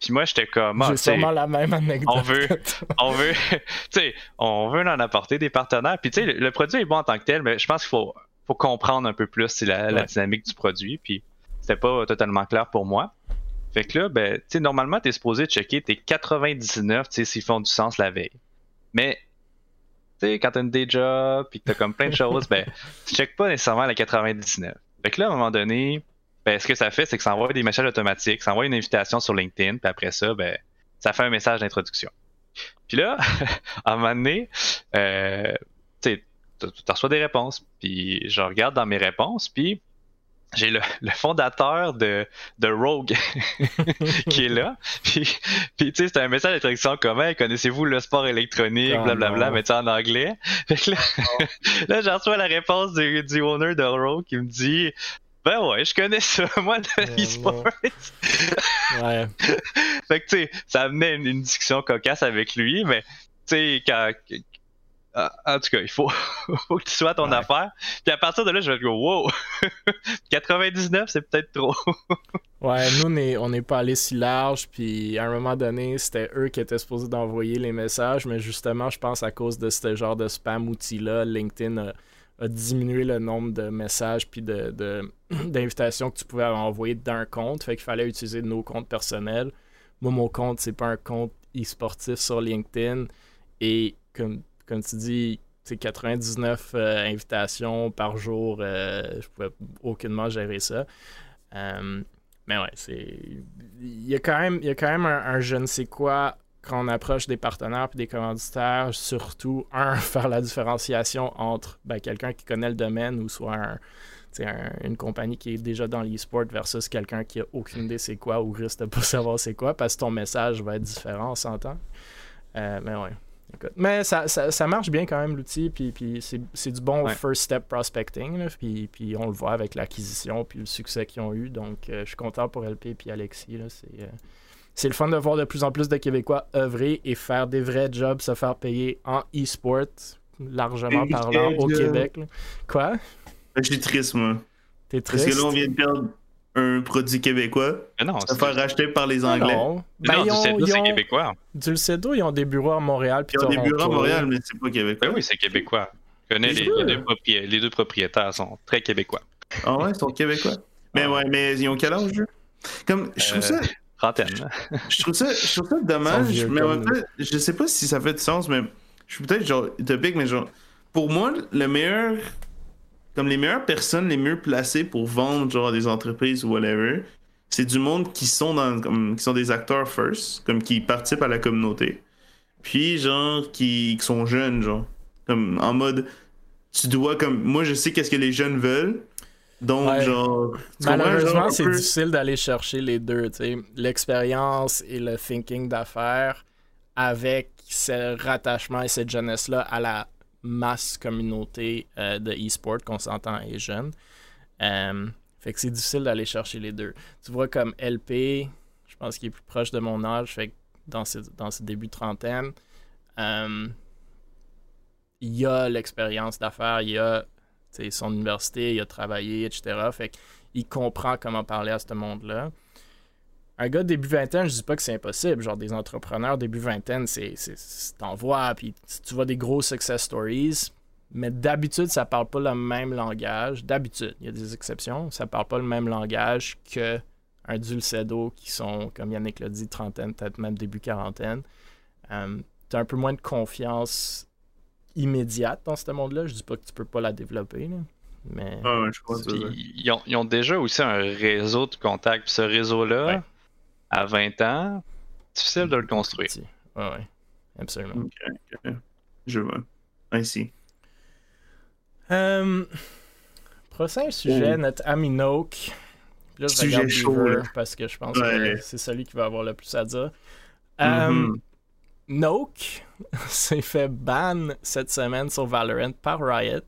Puis moi, j'étais comme. Ah, sûrement la même anecdote. On veut, on veut, tu sais, on veut en apporter des partenaires. Puis tu sais, le, produit est bon en tant que tel, mais je pense qu'il faut, faut comprendre un peu plus la, la dynamique du produit. Puis c'était pas totalement clair pour moi. Fait que là, ben, tu normalement, t'es supposé checker tes 99, tu sais, s'ils font du sens la veille. Mais, tu sais, quand t'as une day job, pis que t'as comme plein de choses, ben, tu checkes pas nécessairement la 99. Fait que là, à un moment donné, ben, ce que ça fait, c'est que ça envoie des messages automatiques, ça envoie une invitation sur LinkedIn, puis après ça, ben, ça fait un message d'introduction. Puis là, à un moment donné, euh, tu reçois des réponses, puis je regarde dans mes réponses, puis j'ai le, fondateur de, de Rogue qui est là. Puis, puis tu sais, c'est un message d'introduction commun. Connaissez-vous le sport électronique, blablabla, mais tu en anglais. Fait là, là j'ai reçu la réponse du, du owner de Rogue qui me dit ben ouais, je connais ça, moi, de l'e-sport. ouais. fait que, tu sais, ça amenait une, une, discussion cocasse avec lui, mais, tu sais, quand, ah, en tout cas, il faut, faut que tu sois ton affaire. Puis à partir de là, je vais dire, wow, 99, c'est peut-être trop. ouais, nous, on n'est pas allé si large. Puis à un moment donné, c'était eux qui étaient supposés d'envoyer les messages. Mais justement, je pense à cause de ce genre de spam outil-là, LinkedIn a, diminué le nombre de messages puis d'invitations de, que tu pouvais envoyer d'un compte. Fait qu'il fallait utiliser nos comptes personnels. Moi, mon compte, c'est pas un compte e-sportif sur LinkedIn. Et comme comme tu dis, 99 euh, invitations par jour, euh, je pouvais aucunement gérer ça. Euh, mais ouais, c'est. Il y a quand même, il y a quand même un, je ne sais quoi quand on approche des partenaires et des commanditaires, surtout, un, faire la différenciation entre ben, quelqu'un qui connaît le domaine ou soit une compagnie qui est déjà dans l'e-sport versus quelqu'un qui a aucune idée c'est quoi ou risque de pas savoir c'est quoi parce que ton message va être différent, on s'entend. mais ouais. Mais ça, ça, marche bien quand même l'outil, puis, puis c'est du bon first step prospecting, puis, puis on le voit avec l'acquisition, puis le succès qu'ils ont eu. Donc euh, je suis content pour LP et Alexis. C'est euh, c'est le fun de voir de plus en plus de Québécois œuvrer et faire des vrais jobs, se faire payer en e-sport, largement parlant, au Québec. Quoi? Je suis triste, moi. T'es triste? Parce que là, on vient de perdre un produit québécois. Mais non, se faire racheter par les Anglais. Non, ben, non c'est québécois. Dulcedo, ils ont des bureaux à Montréal. Ils ont des bureaux à Montréal, mais c'est pas québécois. Ben oui, c'est québécois. Je connais les, les, deux propriétaires, sont très québécois. Ah ouais, ils sont québécois. Mais ouais, mais ils ont quel âge, Comme, je trouve ça. Euh, trentaine. je, trouve ça, je trouve ça dommage, mais en fait, je sais pas si ça fait du sens, mais je suis peut-être genre utopique, mais genre, pour moi, le meilleur comme les meilleures personnes les mieux placées pour vendre genre à des entreprises ou whatever, c'est du monde qui sont dans comme, qui sont des acteurs first, comme qui participent à la communauté. Puis genre qui, sont jeunes genre comme en mode tu dois comme moi je sais qu'est-ce que les jeunes veulent. Donc genre malheureusement c'est difficile d'aller chercher les deux, tu sais, l'expérience et le thinking d'affaires avec ce rattachement et cette jeunesse là à la masse communauté euh, de e-sport qu'on s'entend est jeune. Euh, fait que c'est difficile d'aller chercher les deux. Tu vois, comme LP, je pense qu'il est plus proche de mon âge, fait que dans ses, dans débuts de trentaine, euh, il a l'expérience d'affaires, il a son université, il a travaillé, etc. Fait qu'il comprend comment parler à ce monde-là un gars début vingtaine, je dis pas que c'est impossible. Genre, des entrepreneurs début vingtaine, c'est, t'en vois, puis tu vois des gros success stories, mais d'habitude, ça parle pas le même langage. D'habitude, il y a des exceptions, ça parle pas le même langage que un Dulcedo qui sont, comme Yannick l'a dit, trentaine, peut-être même début quarantaine. Euh, tu as un peu moins de confiance immédiate dans ce monde-là. Je dis pas que tu peux pas la développer, mais. Ah je crois ils, ont, déjà aussi un réseau de contacts. ce réseau-là, à 20 ans, difficile de le construire. Oui, ouais, absolument. Je vois. Ainsi. Euh, prochain sujet, oh. notre ami Noak. Là, je sujet chaud, parce que je pense que c'est celui qui va avoir le plus à dire. Mm Noak s'est fait ban cette semaine sur Valorant par Riot.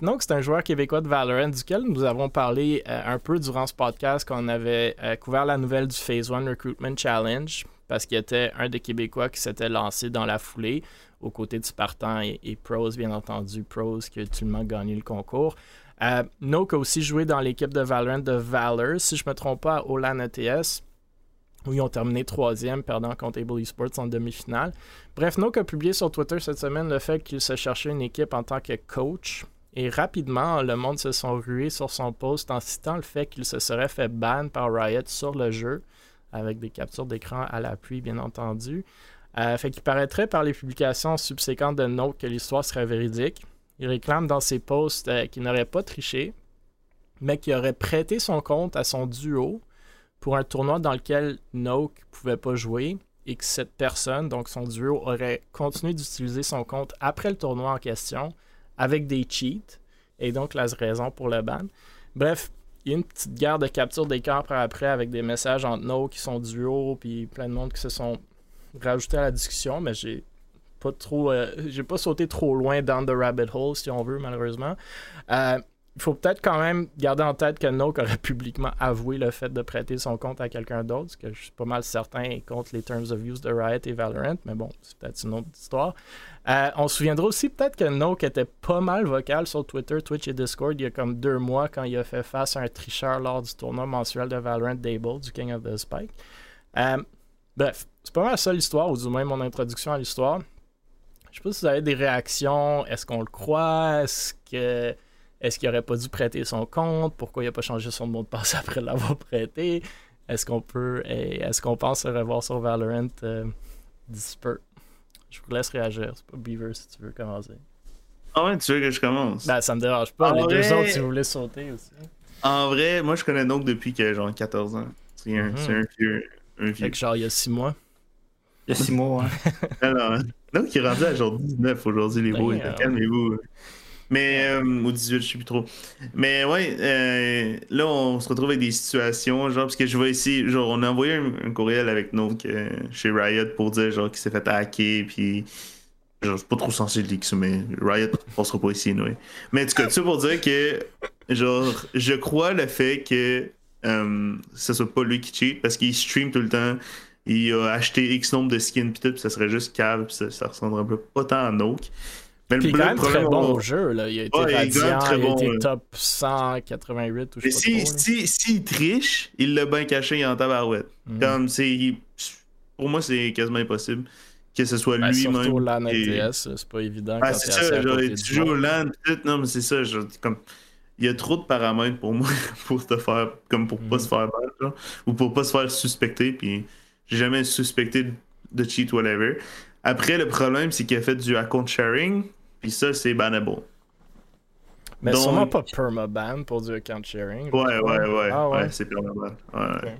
Noak, c'est un joueur québécois de Valorant duquel nous avons parlé euh, un peu durant ce podcast quand on avait euh, couvert la nouvelle du Phase 1 Recruitment Challenge parce qu'il était un des Québécois qui s'était lancé dans la foulée aux côtés de Spartan et, Pros, bien entendu. Pros qui a gagné le concours. Euh, a aussi joué dans l'équipe de Valorant de Valor, si je ne me trompe pas, à Olan ETS, où ils ont terminé troisième, perdant contre Able Esports en demi-finale. Bref, Noak a publié sur Twitter cette semaine le fait qu'il se cherchait une équipe en tant que coach. Et rapidement, le monde se sont rués sur son post en citant le fait qu'il se serait fait ban par Riot sur le jeu, avec des captures d'écran à l'appui, bien entendu. Euh, fait qu'il paraîtrait par les publications subséquentes de Note que l'histoire serait véridique. Il réclame dans ses posts euh, qu'il n'aurait pas triché, mais qu'il aurait prêté son compte à son duo pour un tournoi dans lequel Noak pouvait pas jouer et que cette personne, donc son duo, aurait continué d'utiliser son compte après le tournoi en question avec des cheats et donc la raison pour le ban. Bref, il y a une petite guerre de capture d'écran après avec des messages entre Noak qui sont duo puis plein de monde qui se sont rajouter à la discussion, mais j'ai pas trop. Euh, j'ai pas sauté trop loin dans the rabbit hole, si on veut, malheureusement. Euh, il faut peut-être quand même garder en tête que Noak aurait publiquement avoué le fait de prêter son compte à quelqu'un d'autre, ce que je suis pas mal certain contre les Terms of Use de Riot et Valorant, mais bon, c'est peut-être une autre histoire. Euh, on se souviendra aussi peut-être que Noak était pas mal vocal sur Twitter, Twitch et Discord il y a comme deux mois quand il a fait face à un tricheur lors du tournoi mensuel de Valorant Dable, du King of the Spike. bref, c'est pas mal ça l'histoire, ou du moins mon introduction à l'histoire. Je sais pas si vous avez des réactions. Est-ce qu'on le croit? Est-ce que est-ce qu'il aurait pas dû prêter son compte? Pourquoi il a pas changé son mot de passe après l'avoir prêté? Est-ce qu'on peut. Est-ce qu'on pense se revoir sur Valorant euh, Je vous laisse réagir. C'est pas Beaver si tu veux commencer. Ah ouais, tu veux que je commence? Ben, ça me dérange pas. Les deux autres, si vous voulez sauter aussi. En vrai, moi je connais donc depuis que j'ai 14 ans. C'est un, mm-hmm. un, vieux. Un vieux. Fait que genre il y a 6 mois. Il y a 6 mois, hein. non, non. qui est rendu à genre 19 aujourd'hui, les beaux. Calmez-vous. Mais, euh, ou 18, je sais plus trop. Mais ouais, euh, là, on se retrouve avec des situations, genre, parce que je vois ici, genre, on a envoyé un, courriel avec nous chez Riot pour dire, genre, qu'il s'est fait hacker, puis. Genre, suis pas trop censé le ça, mais Riot passera pas ici, oui. Mais en tout cas, ça pour dire que, genre, je crois le fait que euh, ce soit pas lui qui cheat, parce qu'il stream tout le temps il a acheté X nombre de skins pis tout, pis ça serait juste cave, pis ça, ça ressemblerait pas tant à Noak. Mais le quand même très bon au jeu, là. Il a été ouais, radiant, il, il a été top 188 ou je sais pas si, si, il triche, il l'a bien caché en tabarouette. Mm. Comme c'est... Pour moi, c'est quasiment impossible que ce soit ben, lui-même. Surtout LAN et... c'est pas évident. Ben, c'est ça, genre, tu joues au LAN, non, mais c'est ça, genre, comme il y a trop de paramètres pour moi pour te faire comme pour pas mm. se faire mal genre, ou pour pas se faire suspecter puis j'ai jamais suspecté de cheat, whatever. Après, le problème, c'est qu'il a fait du account sharing, puis ça, c'est bannable. Mais Donc... sûrement pas permaban pour du account sharing. Ouais, ouais, ouais. Ah, ouais. c'est permaban. Ouais.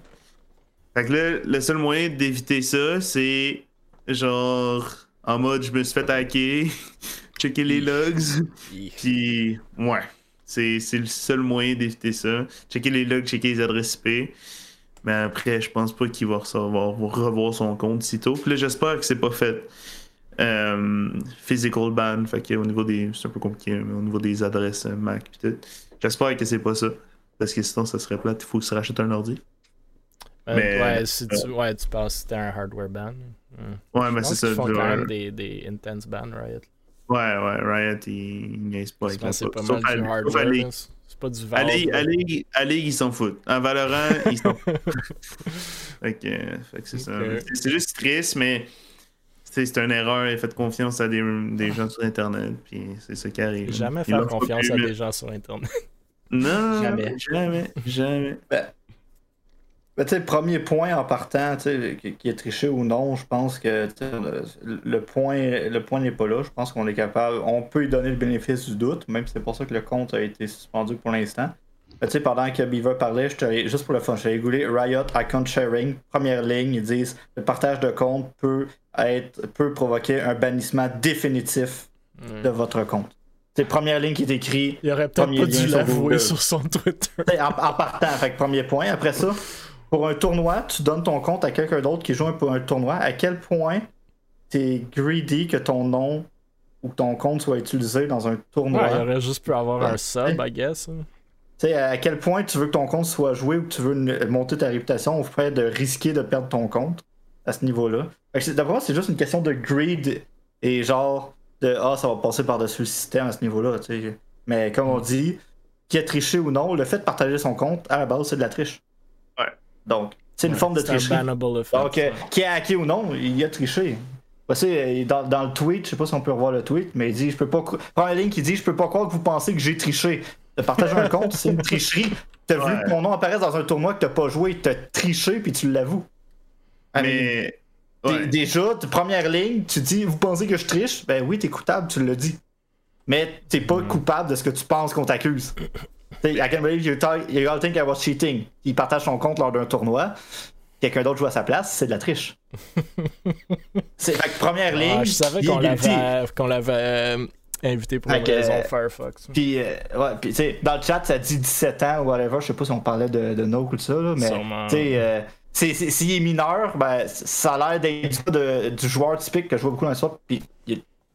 Fait que là, le seul moyen d'éviter ça, c'est genre en mode je me suis fait hacker, checker les logs, puis ouais. C'est le seul moyen d'éviter ça. Checker les logs, checker les adresses IP. Mais après, je pense pas qu'il va recevoir, revoir son compte sitôt. Puis là, j'espère que c'est pas fait euh, physical ban. Fait que au niveau des. C'est un peu compliqué, mais au niveau des adresses euh, Mac tout. J'espère que c'est pas ça. Parce que sinon, ça serait plate. Il faut se racheter un ordi. Euh, mais, ouais, si tu, ouais, tu penses que c'était un hardware ban. Hmm. Ouais, mais c'est ça. Ils font quand même des, des intense ban, Riot. Ouais, ouais, Riot, ils niaisent pas. C'est pas mal du hardware pas du Allez, allez, allez, ils s'en foutent. En Valorant, ils s'en foutent. fait que, c'est ça. C'est juste triste, mais c'est une erreur et faites confiance à des, des gens sur Internet, puis c'est ça qui arrive. Jamais faire confiance à des gens sur Internet. Non, jamais, jamais, jamais. Ben, ben, tu sais, premier point en partant, qui est triché ou non, je pense que le, point, le point n'est pas là. Je pense qu'on est capable, on peut lui donner le bénéfice du doute, même si c'est pour ça que le compte a été suspendu pour l'instant. Ben, tu sais, pendant que Beaver parlait, je juste pour le fun, j'ai googler Riot Account Sharing, première ligne, ils disent le partage de compte peut être peut provoquer un bannissement définitif de votre compte. C'est première ligne qui est écrit. Il aurait peut-être pas dû l'avouer sur son Twitter. En, en, partant, fait premier point. Après ça, pour un tournoi, tu donnes ton compte à quelqu'un d'autre qui joue pour un tournoi. À quel point t'es greedy que ton nom ou ton compte soit utilisé dans un tournoi? il aurait juste pu avoir un sub, I guess. Hein. Tu sais, à quel point tu veux que ton compte soit joué ou que tu veux monter ta réputation au fait de risquer de perdre ton compte? À ce niveau-là. D'abord, c'est juste une question de greed et genre de Ah, ça va passer par-dessus le système à ce niveau-là. Mais comme on dit, qui a triché ou non, le fait de partager son compte, à la base, c'est de la triche. Ouais. Donc, c'est une forme de tricherie. Donc, euh, qui a hacké ou non, il a triché. Dans, dans, le tweet, je sais pas si on peut revoir le tweet, mais il dit je peux pas. Prends un ligne qui dit Je peux pas croire que vous pensez que j'ai triché. De partager un compte, c'est une tricherie. T'as vu que mon nom apparaisse dans un tournoi que t'as pas joué, t'as triché puis tu l'avoues. Mais. Déjà, première ligne, tu dis Vous pensez que je triche? Ben oui, t'es coupable, tu le dis. Mais t'es pas mm. coupable de ce que tu penses qu'on t'accuse. I can't believe you, you all think I was cheating. Il partage son compte lors d'un tournoi. Quelqu'un d'autre joue à sa place, c'est de la triche. c'est la première ah, ligne. je savais qu'on l'avait, qu'on l'avait euh, invité pour une raison Firefox. Puis, euh, ouais, puis dans le chat, ça dit 17 ans ou whatever. Je sais pas si on parlait de, de ou de ça, là, mais. Euh, s'il est mineur, ben, ça a l'air d'être du joueur typique que je vois beaucoup dans le sport. Puis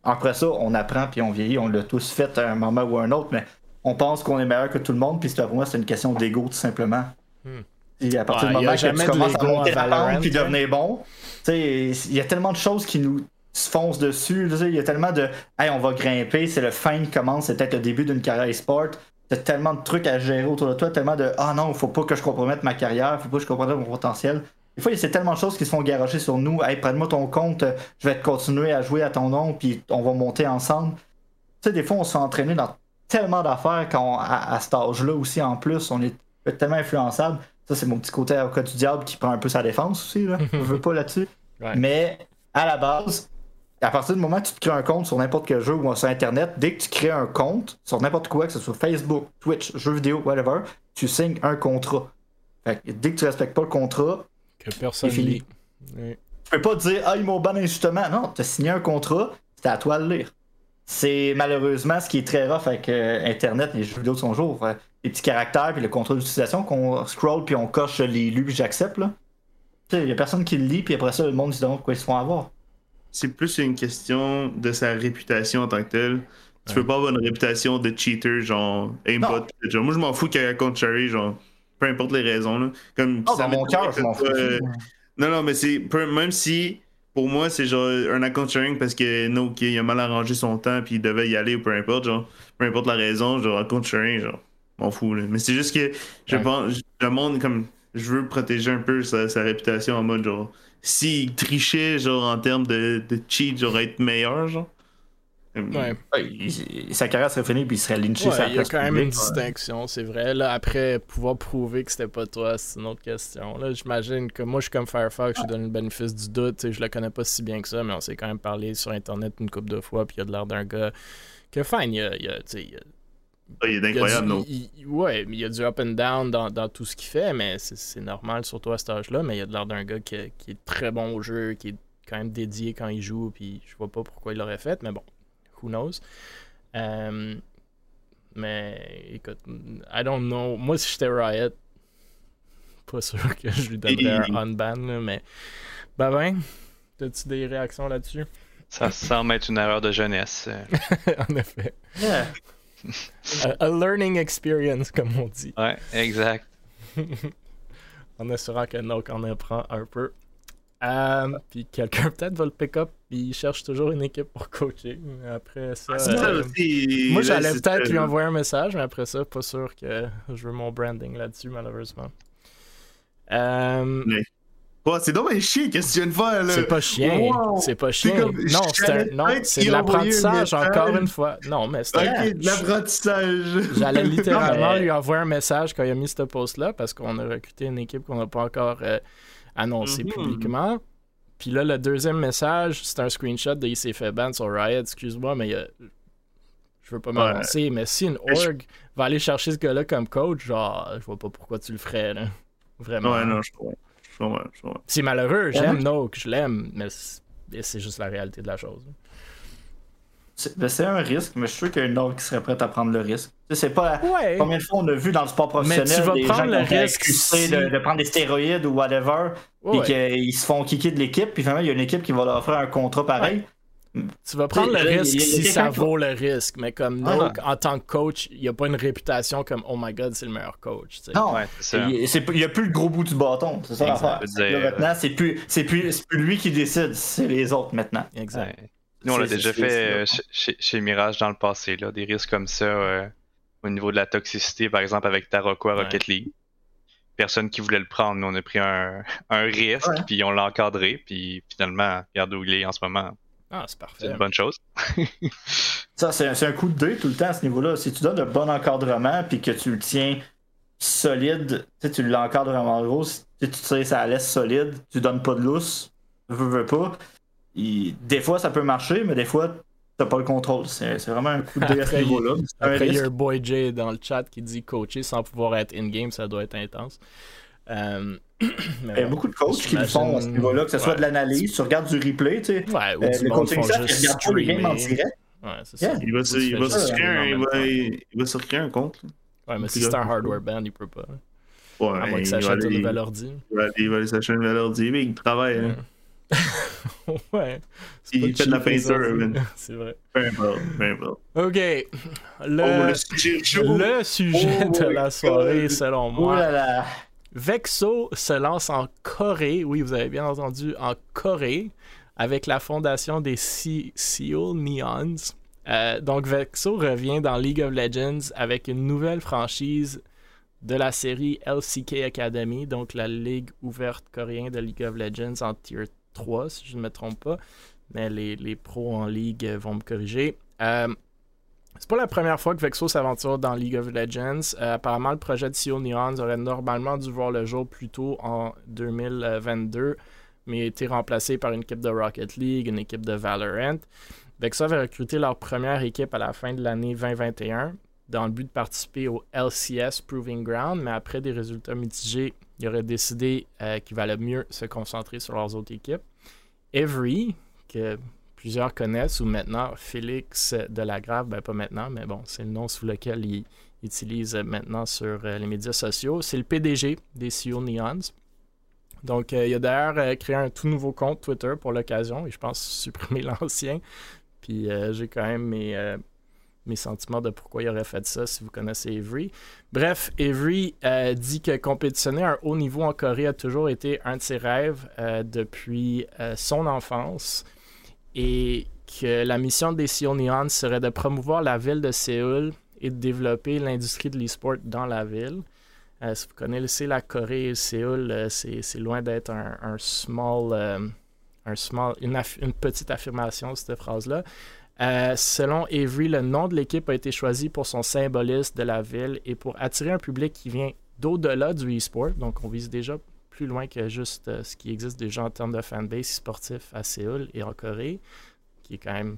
après ça, on apprend puis on vieillit, on l'a tous fait à un moment ou à un autre, mais on pense qu'on est meilleur que tout le monde, puis pour moi, c'est une question d'ego, tout simplement. Hmm. à partir du moment que tu commences à monter la pente puis devenir bon, il y a tellement de choses qui nous foncent dessus. Il y a tellement de Hey, on va grimper, c'est le fin qui commence, c'est peut-être le début d'une carrière e-sport. T'as tellement de trucs à gérer autour de toi, tellement de Ah non, faut pas que je compromette ma carrière, faut pas que je compromette mon potentiel. Des fois, il y a tellement de choses qui se font garocher sur nous. Hey, prends-moi ton compte, je vais continuer à jouer à ton nom, puis on va monter ensemble. Tu sais, des fois, on se fait entraîner dans tellement d'affaires quand à, cet âge-là aussi en plus, on est tellement influençable. Ça, c'est mon petit côté avocat du diable qui prend un peu sa défense aussi. Là. Je veux pas là-dessus. Mais à la base, à partir du moment que tu te crées un compte sur n'importe quel jeu ou sur Internet, dès que tu crées un compte sur n'importe quoi, que ce soit Facebook, Twitch, jeux vidéo, whatever, tu signes un contrat. Fait dès que tu respectes pas le contrat, que personne lit. Tu peux pas dire Ah, ils m'ont ban injustement. Non, tu as signé un contrat, c'est à toi de lire. C'est malheureusement ce qui est très rough avec euh, Internet et les jeux vidéo de son jour. Les petits caractères puis le contrôle d'utilisation qu'on scroll puis on coche les lus puis j'accepte. Il y a personne qui le lit puis après ça, le monde se demande pourquoi ils se font avoir. C'est plus une question de sa réputation en tant que telle. Tu peux pas avoir une réputation de cheater, genre aimbot. Genre, moi, je m'en fous qu'il y ait un compte cherry, genre, peu importe les raisons. Là. Comme, oh, dans mon cœur, je m'en fous. Euh, non, non, mais c'est. Même si pour moi, c'est genre un account sharing parce que no, il a mal arrangé son temps puis il devait y aller ou peu importe, genre, peu importe la raison, genre account sharing, genre, m'en fous. Là. Mais c'est juste que je pense, le monde, comme, je veux protéger un peu sa, réputation en mode, genre, s'il trichait, genre, en termes de, de cheat, genre, être meilleur, genre. Ouais. sa carrière serait finie puis il serait lynché. il y a quand même une distinction, c'est vrai. Là, après, pouvoir prouver que c'était pas toi, c'est une autre question. Là, j'imagine que moi, je suis comme Firefox, je donne le bénéfice du doute. Je le connais pas si bien que ça, mais on s'est quand même parlé sur Internet une couple de fois, puis il y a de l'air d'un gars que fine, il y a, il y a, il est incroyable, non? Ouais, mais il y a du up and down dans, dans tout ce qu'il fait, mais c'est normal, surtout à cet âge-là. Mais il y a de l'air d'un gars qui, qui, est très bon au jeu, qui est quand même dédié quand il joue, puis je vois pas pourquoi il l'aurait fait, mais bon, who knows. Euh, mais écoute, I don't know. Moi, si j'étais Riot, pas sûr que je lui donnerais un unban, mais. Ben ben, as-tu des réactions là-dessus? Ça semble être une erreur de jeunesse. en effet. A, learning experience, comme on dit. Ouais, exact. en espérant que Nook en apprend un peu. Euh, puis quelqu'un peut-être va le pick-up, puis il cherche toujours une équipe pour coacher. Après ça. Ah, euh, moi, j'allais peut-être lui envoyer un message, mais après ça, pas sûr que je veux mon branding là-dessus, malheureusement. Euh, C'est dommage chier, qu'est-ce que tu viens de faire là? C'est pas chien. C'est pas chien. non, c'est un... non, c'est de l'apprentissage encore une fois. Non, mais c'est Ok, de l'apprentissage. J'allais littéralement lui envoyer un message quand il a mis ce post-là parce qu'on a recruté une équipe qu'on n'a pas encore euh, annoncée mm-hmm. publiquement. Puis là, le deuxième message, c'est un screenshot de il s'est fait ban sur Riot. Excuse-moi, mais je veux pas m'avancer, mais si une org va aller chercher ce gars-là comme coach, genre, je vois pas pourquoi tu le ferais, là. Vraiment. Ouais, non, je comprends. C'est malheureux, j'aime Noak, je l'aime, mais c'est juste la réalité de la chose. Ben, c'est un risque, mais je suis sûr qu'il y a une autre qui serait prête à prendre le risque. C'est pas combien de fois on a vu dans le sport professionnel mais tu vas des prendre gens le risque de, prendre des stéroïdes ou whatever, et qu'ils se font kicker de l'équipe, puis finalement il y a une équipe qui va leur offrir un contrat pareil. Tu vas prendre le risque si ça vaut le risque, mais comme ah, en tant que coach, il n'y a pas une réputation comme Oh my god, c'est le meilleur coach. Non, il n'y a plus le gros bout du bâton, c'est ça l'affaire. Maintenant, c'est plus, plus, plus, lui qui décide, c'est les autres maintenant. Exact. Nous, on l'a déjà fait euh, chez, Mirage dans le passé, là, des risques comme ça euh, au niveau de la toxicité, par exemple avec Taroko à Rocket League. Personne qui voulait le prendre, nous on a pris un, un risque, puis on l'a encadré, puis finalement, regarde où il est en ce moment. Ah, c'est parfait. C'est une bonne chose. ça, c'est un, coup de dé tout le temps à ce niveau-là. Si tu donnes un bon encadrement puis que tu le tiens solide, tu l'encadres vraiment gros, si tu sais ça laisse solide, tu donnes pas de lousse, veux, veux pas. des fois, ça peut marcher, mais des fois, t'as pas le contrôle. C'est vraiment un coup de dé à ce niveau-là. Après, il y a un boy J dans le chat qui dit coacher sans pouvoir être in-game, ça doit être intense. Euh, il y a beaucoup de coachs qui le font à ce niveau-là, que ce soit de l'analyse, tu regardes du replay, tu sais. Euh, le coaching ça, il regarde pas les games en direct. Ouais, c'est ça. Il va, se, il, va se créer un, il, va, il va se créer un compte. Ouais, mais si c'est un hardware band, il peut pas. Ouais, à moins qu'il s'achète un nouvel ordi. il va aller s'acheter un nouvel ordi, mais il travaille. Hein. ouais. Il fait de la peinture, C'est vrai. Ok. Le, oh, le sujet, le sujet oh, de la soirée, selon moi. Vexo se lance en Corée, oui, vous avez bien entendu, en Corée, avec la fondation des Seoul Neons. Euh, donc, Vexo revient dans League of Legends avec une nouvelle franchise de la série LCK Academy, donc la ligue ouverte coréenne de League of Legends en Tier 3, si je ne me trompe pas. Mais les, les pros en ligue vont me corriger. Euh, c'est pas la première fois que Vexo s'aventure dans League of Legends. Euh, apparemment, le projet de CEO Neons aurait normalement dû voir le jour plus tôt en 2022, mais a été remplacé par une équipe de Rocket League, une équipe de Valorant. Vexo avait recruté leur première équipe à la fin de l'année 2021 dans le but de participer au LCS Proving Ground, mais après des résultats mitigés, ils auraient décidé euh, qu'il valait mieux se concentrer sur leurs autres équipes. Every, que plusieurs connaissent, ou maintenant Félix Delagrave, ben pas maintenant, mais bon, c'est le nom sous lequel il utilise maintenant sur euh, les médias sociaux. C'est le PDG des CEO Neons. Donc, euh, il a d'ailleurs euh, créé un tout nouveau compte Twitter pour l'occasion, et je pense supprimer l'ancien. Puis j'ai quand même mes, mes sentiments de pourquoi il aurait fait ça, si vous connaissez Avery. Bref, Avery dit que compétitionner à un haut niveau en Corée a toujours été un de ses rêves depuis son enfance et que la mission des Seoul Neon serait de promouvoir la ville de Séoul et de développer l'industrie de l'e-sport dans la ville. Euh, si vous connaissez la Corée et Séoul, euh, c'est loin d'être un, small, euh, un small une, une, petite affirmation, cette phrase-là. selon Avery, le nom de l'équipe a été choisi pour son symbolisme de la ville et pour attirer un public qui vient d'au-delà du e-sport. Donc, on vise déjà plus loin que juste euh, ce qui existe déjà en termes de fanbase sportif à Séoul et en Corée, qui est quand même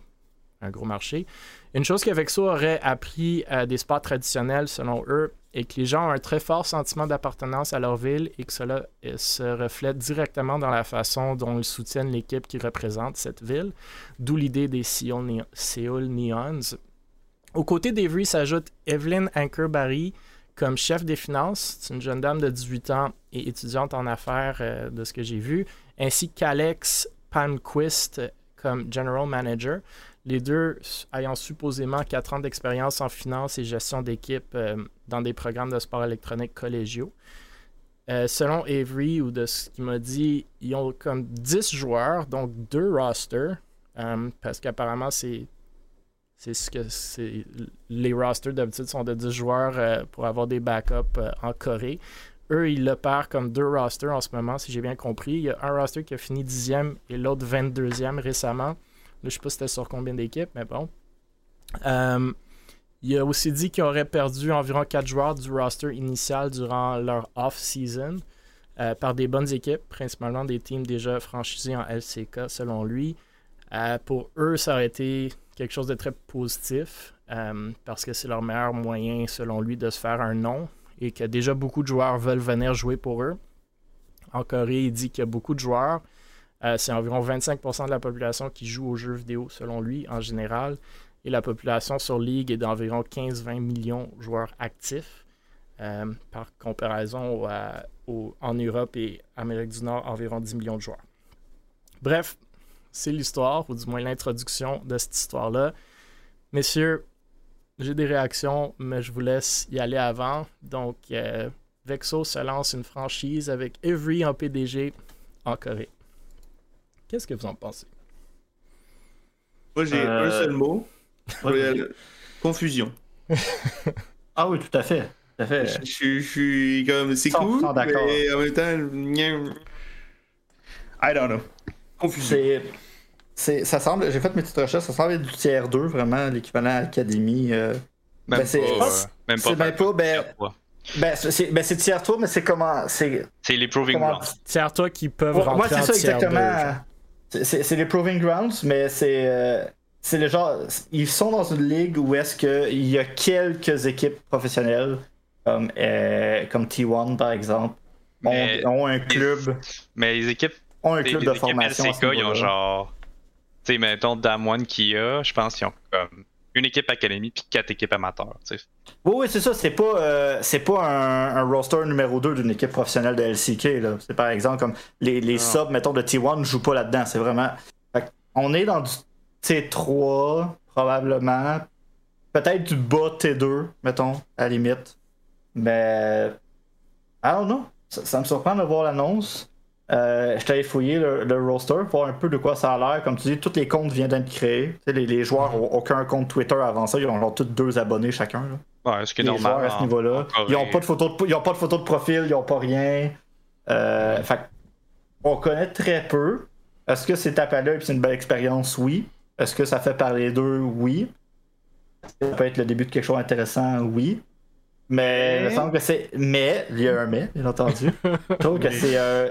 un gros marché. Une chose qu'avec ça aurait appris à des sports traditionnels, selon eux, est que les gens ont un très fort sentiment d'appartenance à leur ville et que cela euh, se reflète directement dans la façon dont ils soutiennent l'équipe qui représente cette ville, d'où l'idée des Seoul, Neons. Aux côtés d'Every s'ajoute Evelyn Ankerbarry, comme chef des finances. C'est une jeune dame de 18 ans et étudiante en affaires euh, de ce que j'ai vu, ainsi qu'Alex Panquist comme general manager. Les deux ayant supposément 4 ans d'expérience en finance et gestion d'équipe euh, dans des programmes de sport électronique collégiaux. Euh, selon Avery, ou de ce qu'il m'a dit, ils ont comme 10 joueurs, donc deux rosters, parce qu'apparemment c'est c'est ce que c'est. Les rosters d'habitude sont de 10 joueurs euh, pour avoir des backups euh, en Corée. eux, ils le perdent comme deux rosters en ce moment, si j'ai bien compris. Il y a un roster qui a fini 10e et l'autre 22e récemment. Là, je sais pas c'était sur combien d'équipes, mais bon. Euh, il a aussi dit qu'il aurait perdu environ 4 joueurs du roster initial durant leur off-season par des bonnes équipes, principalement des teams déjà franchisés en LCK selon lui. Pour eux, ça aurait été quelque chose de très positif parce que c'est leur meilleur moyen, selon lui, de se faire un nom et que déjà beaucoup de joueurs veulent venir jouer pour eux. En Corée, il dit qu'il y a beaucoup de joueurs. Euh, c'est environ 25% de la population qui joue aux jeux vidéo, selon lui, en général. Et la population sur League est d'environ 15-20 millions de joueurs actifs. Euh, par comparaison en Europe et Amérique du Nord, environ 10 millions de joueurs. Bref, c'est l'histoire, ou du moins l'introduction de cette histoire-là. Messieurs, j'ai des réactions, mais je vous laisse y aller avant. Donc, euh, Vexo se lance une franchise avec Every en PDG en Corée. Qu'est-ce que vous en pensez? Moi, j'ai un euh, seul mot. Confusion. ah oui, tout à fait. Tout à fait. Je, suis comme. C'est cool, mais en même temps. I don't know. Confusion ça semble, j'ai fait mes petites recherches, ça semble être du tiers 2, vraiment, l'équivalent Académie. Euh, même, ben, c'est, pas, même pas. Même pas, ben, ben, c'est, ben, c'est tiers 3, mais c'est comment. C'est, c'est les Proving Grounds. Tiers 3 qui peuvent rentrer moi, c'est ça, exactement. c'est, c'est les Proving Grounds, mais c'est. Euh, c'est le genre. Ils sont dans une ligue où est-ce qu'il y a quelques équipes professionnelles, comme, euh, comme T1 par exemple, ont, un club. mais les équipes. Ont un club de formation. LCK, ils ont genre sais, mettons, Damwon qui a, je pense qu'ils ont comme une équipe académie puis quatre équipes amateurs. Oui, oui, c'est ça. C'est pas, euh, c'est pas un, roster numéro 2 d'une équipe professionnelle de LCK. Là. C'est par exemple comme les, les subs, mettons, de T1 ne jouent pas là-dedans. C'est vraiment. on est dans du T3, probablement. Peut-être du bas T2, mettons, à la limite. Mais. I don't know. Ça, ça me surprend de voir l'annonce. Euh, je t'avais fouillé le, le, roster pour voir un peu de quoi ça a l'air. Comme tu dis, tous les comptes viennent d'être créés. Les, les, joueurs n'ont aucun compte Twitter avant ça. Ils ont tous deux abonnés chacun. Ouais, ce qui est les normal. à ce niveau-là. Ils n'ont pas, de photo de, ils ont pas de photo de profil, ils n'ont pas rien. Euh, fait, on connaît très peu. Est-ce que c'est tape à l'œil et c'est une belle expérience? Oui. Est-ce que ça fait parler d'eux? Oui. Ça peut être le début de quelque chose d'intéressant? Oui. Mais il me semble que c'est. Mais, il y a un mais, bien entendu. Je trouve que c'est un,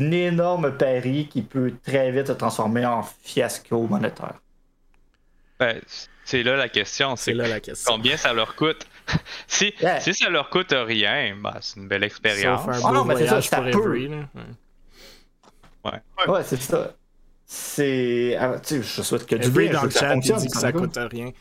énorme pari qui peut très vite se transformer en fiasco monétaire. Ben, c'est là la question. C'est là la question. Combien ça leur coûte? si, si ça leur coûte rien, ben, c'est une belle expérience. Ah non, mais c'est ça, ça peut. ouais. ouais, c'est ça. C'est. Ah, tu sais, je souhaite que du bien dans le chat dit que ça coûte rien.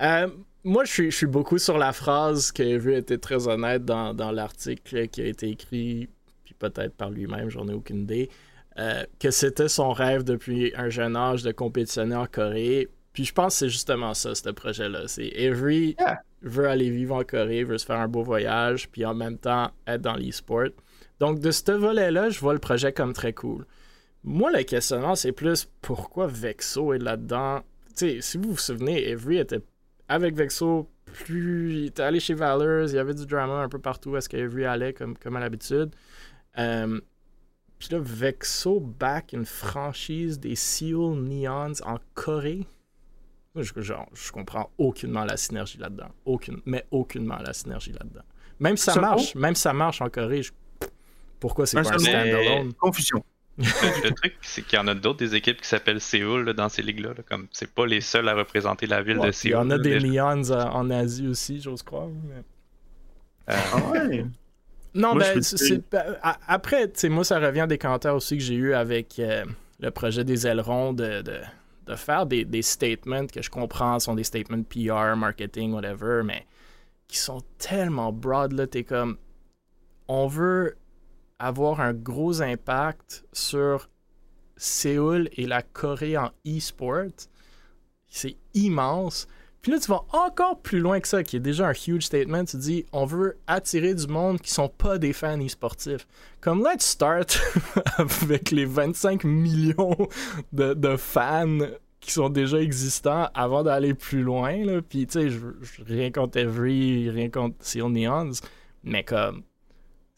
Euh, moi, je suis, je suis, beaucoup sur la phrase que vu était très honnête dans, dans l'article qui a été écrit, puis peut-être par lui-même, j'en ai aucune idée, euh, que c'était son rêve depuis un jeune âge de compétitionner en Corée. Puis je pense que c'est justement ça, ce projet-là. C'est Avery veut aller vivre en Corée, veut se faire un beau voyage, puis en même temps être dans l'e-sport. Donc, de ce volet-là, je vois le projet comme très cool. Moi, le questionnement, c'est plus pourquoi Vexo est là-dedans? Tu sais, si vous vous souvenez, Avery était avec Vexo, plus il était allé chez Valors, il y avait du drama un peu partout est-ce qu'Avery allait comme, comme à l'habitude. Euh, puis là, Vexo back une franchise des Seoul Neons en Corée. Je, genre, je comprends aucunement la synergie là-dedans. Aucune, mais aucunement la synergie là-dedans. Même si ça marche, même si ça marche en Corée, pourquoi c'est pas un standalone? Confusion le truc, c'est qu'il y en a d'autres des équipes qui s'appellent Séoul dans ces ligues-là. Comme c'est pas les seuls à représenter la ville de Séoul. Il y en a des Lions euh, en Asie aussi, j'ose croire. Euh, ah ouais? Non, ben, c'est, après, moi, ça revient des commentaires aussi que j'ai eu avec euh, le projet des ailerons de, de, faire des, des, statements que je comprends sont des statements PR, marketing, whatever, mais qui sont tellement broad, là, t'es comme, on veut avoir un gros impact sur Séoul et la Corée en e-sport. C'est immense. Puis là, tu vas encore plus loin que ça, qui est déjà un huge statement. Tu dis, on veut attirer du monde qui sont pas des fans e-sportifs. Comme let's start avec les 25 millions de, fans qui sont déjà existants avant d'aller plus loin. Puis, tu sais, rien contre Every, rien contre Seal Neons, mais comme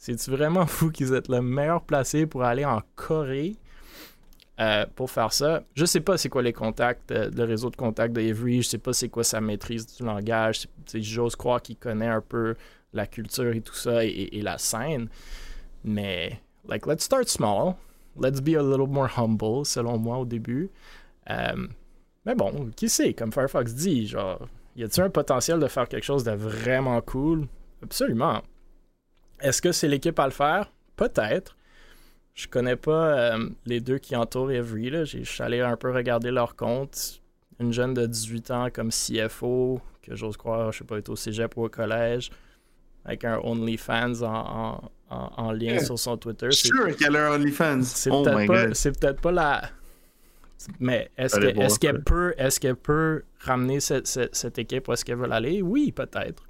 C'est-tu vraiment fou qu'ils aient le meilleur placé pour aller en Corée euh, pour faire ça? Je sais pas c'est quoi les contacts, euh, le réseau de contacts d'Avery, je sais pas c'est quoi sa maîtrise du langage. J'ose croire qu'il connaît un peu la culture et tout ça et, la scène. Mais, like, let's start small. Let's be a little more humble, selon moi, au début. Euh, mais bon, qui sait, comme Firefox dit, genre, y a-t-il un potentiel de faire quelque chose de vraiment cool? Absolument. Est-ce que c'est l'équipe à le faire? Peut-être. Je connais pas euh, les deux qui entourent Every. Je suis allé un peu regarder leur compte. Une jeune de 18 ans comme CFO, que j'ose croire, je sais pas, est au cégep ou au collège, avec un OnlyFans en, en, lien sur son Twitter. Je suis sûr qu'elle a un OnlyFans. C'est oh peut-être pas, pas la. Mais est-ce qu'elle peut, est qu'elle peut ramener cette, cette, équipe où est-ce qu'elle veut aller? Oui, peut-être.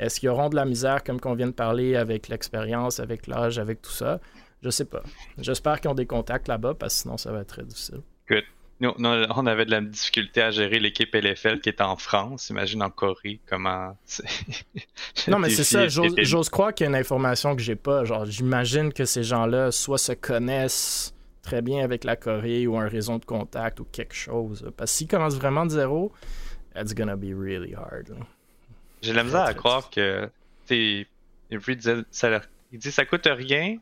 Est-ce qu'ils auront de la misère, comme qu'on vient de parler, avec l'expérience, avec l'âge, avec tout ça? Je sais pas. J'espère qu'ils ont des contacts là-bas, parce que sinon, ça va être très difficile. Good. Nous, on avait de la difficulté à gérer l'équipe LFL qui est en France. Imagine en Corée comment. non, mais c'est ça. J'ose croire qu'il y a une information que j'ai pas. Genre, j'imagine que ces gens-là soit se connaissent très bien avec la Corée ou un réseau de contact ou quelque chose. Parce que s'ils commencent vraiment de zéro, it's gonna be really hard. J'ai la misère à croire que. Il ça, il dit ça coûte rien,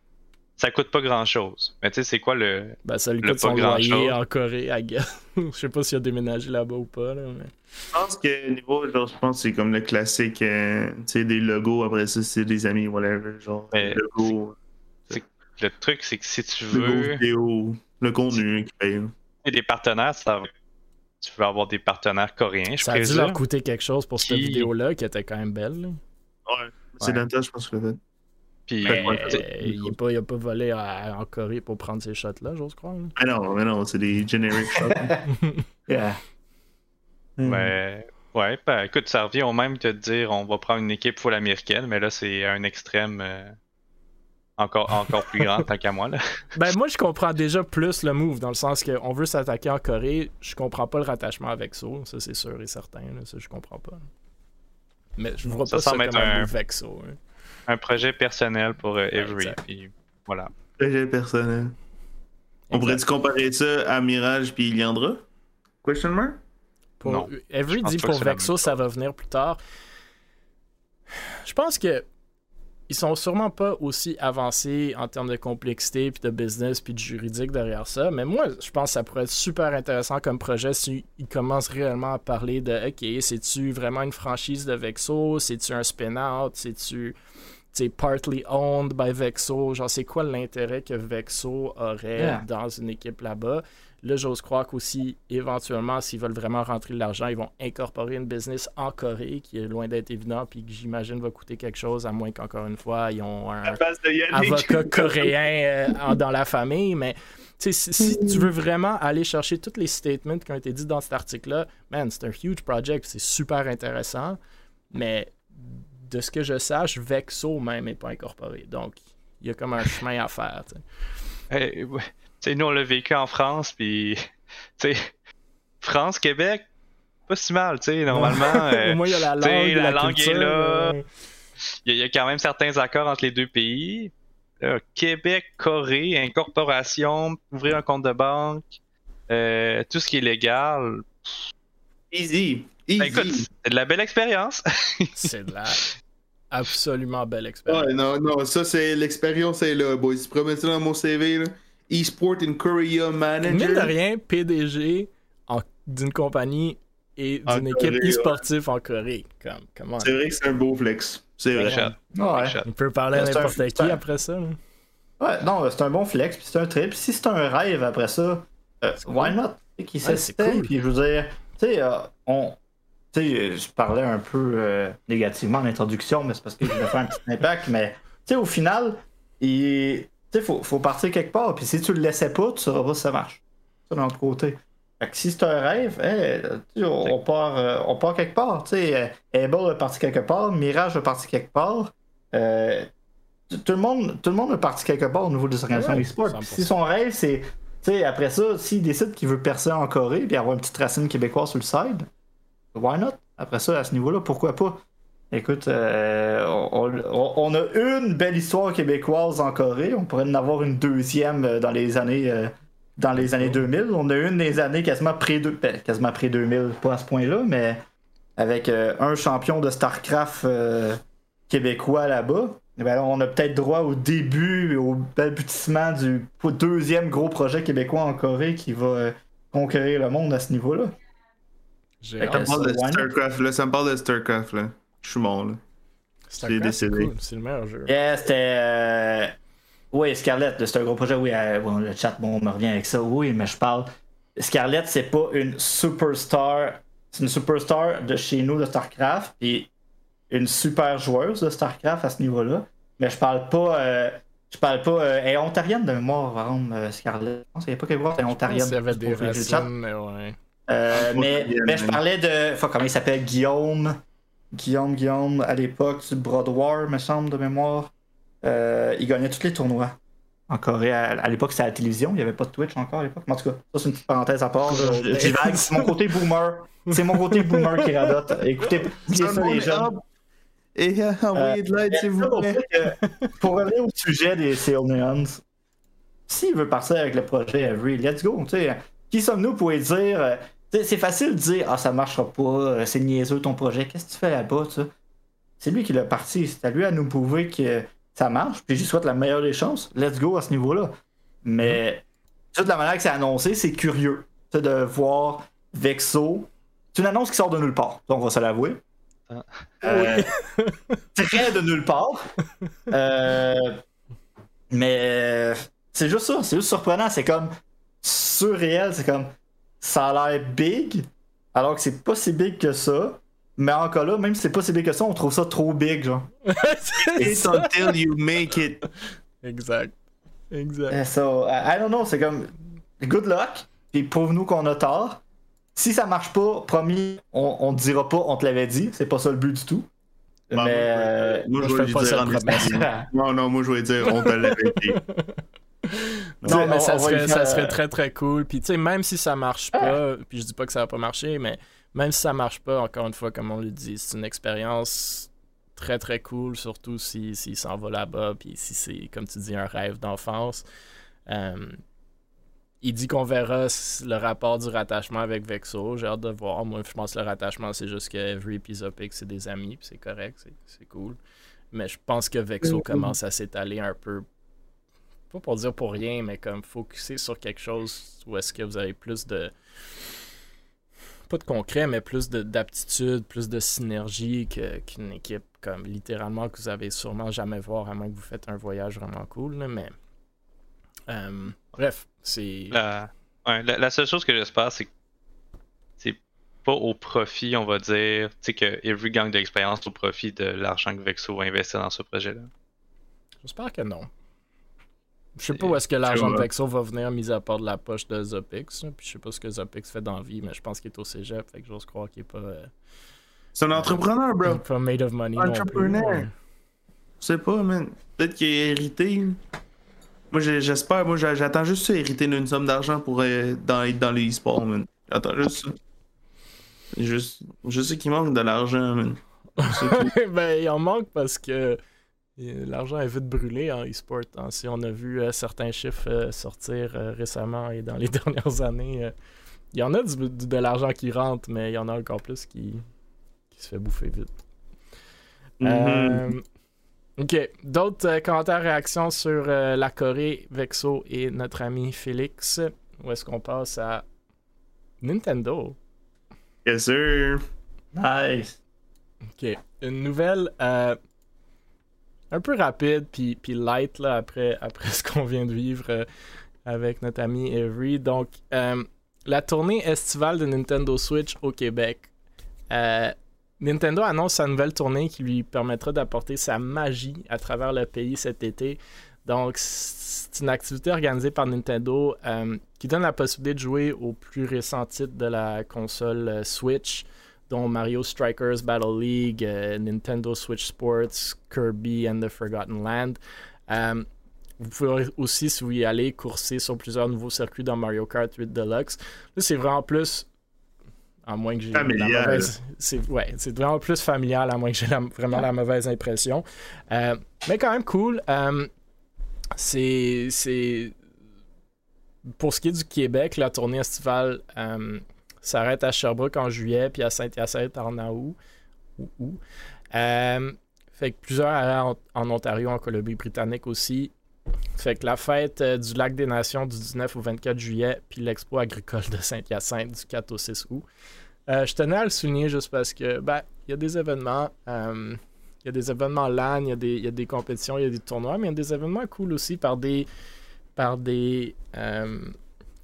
ça coûte pas grand chose. Mais tu sais, c'est quoi le. Ben, ça lui coûte son loyer en Corée, à Je sais pas s'il a déménagé là-bas ou pas. Là, mais... Je pense que niveau, genre, je pense que c'est comme le classique, euh, tu sais, des logos, après ça, c'est des amis, whatever. Genre, mais logo. Le truc, c'est que si tu veux. Le, le contenu qui paye. Et des partenaires, ça tu veux avoir des partenaires coréens, je Ça a dû leur coûter quelque chose pour cette vidéo-là qui était quand même belle. Ouais, c'est ouais. je pense que le fait. Puis, il n'a pas, pas, volé en Corée pour prendre ces shots-là, j'ose croire. Mais non, mais non, c'est des generic shots. yeah. Mais, ouais, ben, écoute, ça revient au même de te dire on va prendre une équipe full américaine, mais là, c'est un extrême. Euh, encore, encore plus grand, tant qu'à moi. Là. Ben, moi, je comprends déjà plus le move, dans le sens qu'on veut s'attaquer en Corée. Je comprends pas le rattachement avec ça, ça c'est sûr et certain. Là, ça, je comprends pas. Mais je vois pas ça comme un, move Vexo. Hein. Un projet personnel pour euh, Every. Puis, voilà. Projet personnel. On pourrait-tu comparer ça à Mirage puis Liandra? Question mark? Pour, non. Every dit pour Vexo, ça va venir plus tard. Je pense que ils sont sûrement pas aussi avancés en termes de complexité, puis de business, puis de juridique derrière ça. Mais moi, je pense que ça pourrait être super intéressant comme projet s'ils commencent réellement à parler de OK, c'est-tu vraiment une franchise de Vexo? C'est-tu un spin-out? C'est-tu partly owned by Vexo? Genre, c'est quoi l'intérêt que Vexo aurait dans une équipe là-bas? Là, j'ose croire qu'aussi, éventuellement, s'ils veulent vraiment rentrer de l'argent, ils vont incorporer une business en Corée, qui est loin d'être évident, puis que j'imagine va coûter quelque chose, à moins qu'encore une fois, ils ont un avocat coréen euh, dans la famille. Mais si, si, tu veux vraiment aller chercher tous les statements qui ont été dit dans cet article-là, man, c'est un huge project, c'est super intéressant. Mais de ce que je sache, Vexo même n'est pas incorporé. Donc, il y a comme un chemin à faire. Hey, sais, nous, on l'a vécu en France, puis, tu sais, France, Québec, pas si mal, tu sais, normalement. Au moins, il y a la langue. La, langue est là. Il y, a, quand même certains accords entre les deux pays. Québec, Corée, incorporation, ouvrir un compte de banque, euh, tout ce qui est légal. Easy. Ben, Easy. écoute, c'est de la belle expérience. c'est de la absolument belle expérience. Ouais, non, non, ça, c'est l'expérience, c'est là, boys. Promets ça dans mon CV, là. eSport in Korea Manager. Mine de rien, PDG d'une compagnie et d'une équipe e-sportive en Corée. Comme, c'est vrai que c'est un beau flex. C'est vrai. Ouais. On peut parler à n'importe qui après ça. Ouais, non, c'est un bon flex, puis c'est un trip. Si c'est un rêve après ça, euh, why not? Qui ouais, c'est cool. Puis je veux dire, tu sais, euh, on. Tu sais, je parlais un peu euh, négativement en introduction, mais c'est parce que je voulais faire un petit impact. Mais, tu sais, au final, il tu sais, faut, faut partir quelque part. Puis si tu le laissais pas, tu sauras pas si ça marche. Ça, de l'autre côté. Fait que si c'est un rêve, on, part, euh, on part quelque part. Sais, Able est parti quelque part, Mirage est parti quelque part. Euh, tout, le monde, tout le monde est parti quelque part au niveau des organisations ouais, e-sport. Si son rêve, c'est. Tu sais, après ça, s'il décide qu'il veut percer en Corée et avoir une petite racine québécoise sur le side, why not? Après ça, à ce niveau-là, pourquoi pas? Écoute, euh, on, a une belle histoire québécoise en Corée. On pourrait en avoir une deuxième euh, dans les années, euh, dans les années 2000. On a une des années quasiment près de, ben, quasiment près 2000, pas à ce point-là, mais avec un champion de Starcraft québécois là-bas. Eh ben, on a peut-être droit au début, au balbutiement du deuxième gros projet québécois en Corée qui va conquérir le monde à ce niveau-là. Ça me parle de Starcraft, là. Ça me parle de Starcraft, là. Je suis mort, là. J'ai décédé. C'est le meilleur jeu. Yeah, c'était. Euh... Oui, Scarlett, c'est un gros projet. Oui, euh, bon, le chat bon, me revient avec ça. Oui, mais je parle. Scarlett, c'est pas une superstar. C'est une superstar de chez nous de StarCraft. Et une super joueuse de StarCraft à ce niveau-là. Mais je parle pas. Euh, je parle pas. Euh, elle est ontarienne de mémoire, par exemple, Scarlett. Je pense qu'il n'y a pas quelque chose, elle est ontarienne. Il y avait des racines, mais ouais. Euh, mais, mais je parlais de. Enfin, comment il s'appelle Guillaume. Guillaume, Guillaume, à l'époque du Broad War, me semble, de mémoire. Euh, il gagnait tous les tournois en Corée. À, l'époque, c'était à la télévision, il n'y avait pas de Twitch encore à l'époque. En tout cas, ça, c'est une petite parenthèse à part. C'est mon côté boomer. C'est mon côté boomer qui radote. Écoutez, oubliez ça, les jeunes. Et envoyez de l'aide, s'il vous plaît. Pour revenir au sujet des Seal Neons, s'il veut partir avec le projet Every, let's go. Qui sommes-nous pour dire euh, c'est facile de dire Ah, ça marchera pas, euh, c'est niaiseux ton projet, qu'est-ce que tu fais là-bas, C'est lui qui l'a parti, c'est à lui à nous prouver que ça marche, puis je lui souhaite la meilleure des chances. Let's go à ce niveau-là. Mais, de la manière que c'est annoncé, c'est curieux de voir Vexo. C'est une annonce qui sort de nulle part, on va se l'avouer. Ah. Euh, très de nulle part. Euh, mais c'est juste ça, c'est juste surprenant. C'est comme surréel, c'est comme ça a l'air big, alors que c'est pas si big que ça. Mais encore là, même si c'est pas si big que ça, on trouve ça trop big, genre. It's until you make it. Exact. Exact. So, I don't know, c'est comme good luck, puis prouve-nous qu'on a tort. Si ça marche pas, promis, on, on te dira pas, on te l'avait dit, c'est pas ça le but du tout. Bah, mais moi, je, vais dire Non, non, moi je vais dire, on te l'avait dit. Non, mais ça, serait, ça serait très très cool. Puis tu sais, même si ça marche pas, puis je dis pas que ça va pas marcher, mais même si ça marche pas, encore une fois, comme on le dit, c'est une expérience très très cool, surtout s'il si, s'en va là-bas, puis si c'est, comme tu dis, un rêve d'enfance. Euh, il dit qu'on verra le rapport du rattachement avec Vexo. J'ai hâte de voir. Moi, je pense que le rattachement, c'est juste que Every et Zopic, c'est des amis, puis c'est correct, c'est cool. Mais je pense que Vexo commence à s'étaler un peu pas pour dire pour rien, mais comme focuser sur quelque chose où est-ce que vous avez plus de. Pas de concret, mais plus d'aptitude, plus de synergie qu'une équipe comme littéralement que vous avez sûrement jamais voir, à moins que vous faites un voyage vraiment cool. mais. Euh, bref, c'est. la, seule chose que j'espère, c'est que c'est pas au profit, on va dire, tu sais, que Every gagne de l'expérience au profit de l'argent que Vexo va investir dans ce projet-là. J'espère que non. Je sais pas où est-ce que l'argent de Vexo va venir, mis à part de la poche de Zopix. Puis je sais pas ce que Zopix fait dans la vie, mais je pense qu'il est au cégep. Fait que j'ose croire qu'il est pas. Euh, c'est un entrepreneur, bro. Il est pas made of money. Entrepreneur. Je sais pas, man. Peut-être qu'il est hérité. Moi, j'espère. Moi, j'attends juste ça, hériter d'une somme d'argent pour euh, dans, être dans les e-sports, man. J'attends juste ça. Juste, je sais qu'il manque de l'argent, man. ben, il en manque parce que L'argent est vite brûlé en e-sport. Hein. Si on a vu euh, certains chiffres euh, sortir euh, récemment et dans les dernières années, il y en a de l'argent qui rentre, mais il y en a encore plus qui, se fait bouffer vite. Mm-hmm. ok, d'autres commentaires, réactions sur la Corée, Vexo et notre ami Félix? Où est-ce qu'on passe à Nintendo? Yes, sir. Nice. Ok, une nouvelle un peu rapide puis, puis light là, après, après ce qu'on vient de vivre euh, avec notre ami Avery. Donc, euh, la tournée estivale de Nintendo Switch au Québec. Euh, Nintendo annonce sa nouvelle tournée qui lui permettra d'apporter sa magie à travers le pays cet été. Donc, c'est une activité organisée par Nintendo qui donne la possibilité de jouer au plus récent titre de la console Switch dont Mario Strikers Battle League, euh, Nintendo Switch Sports, Kirby and the Forgotten Land. Euh, vous pouvez aussi, si vous y allez, courser sur plusieurs nouveaux circuits dans Mario Kart 8 Deluxe. Là, c'est vraiment plus À moins que j'ai la mauvaise. C'est ouais, vraiment plus familial, à moins que j'ai vraiment la mauvaise impression. Euh, mais quand même cool. C'est. Pour ce qui est du Québec, la tournée estivale s'arrête à Sherbrooke en juillet, puis à Saint-Hyacinthe en août. Ou, fait que plusieurs arrêts en, Ontario, en Colombie-Britannique aussi. Fait que la fête du Lac des Nations du 19 au 24 juillet, puis l'expo agricole de Saint-Hyacinthe du 4 au 6 août. Euh, je tenais à le souligner juste parce que, ben, il y a des événements. Euh, il y a des événements LAN, il y, a des, il y a des compétitions, il y a des tournois, mais il y a des événements cool aussi par des, par des euh,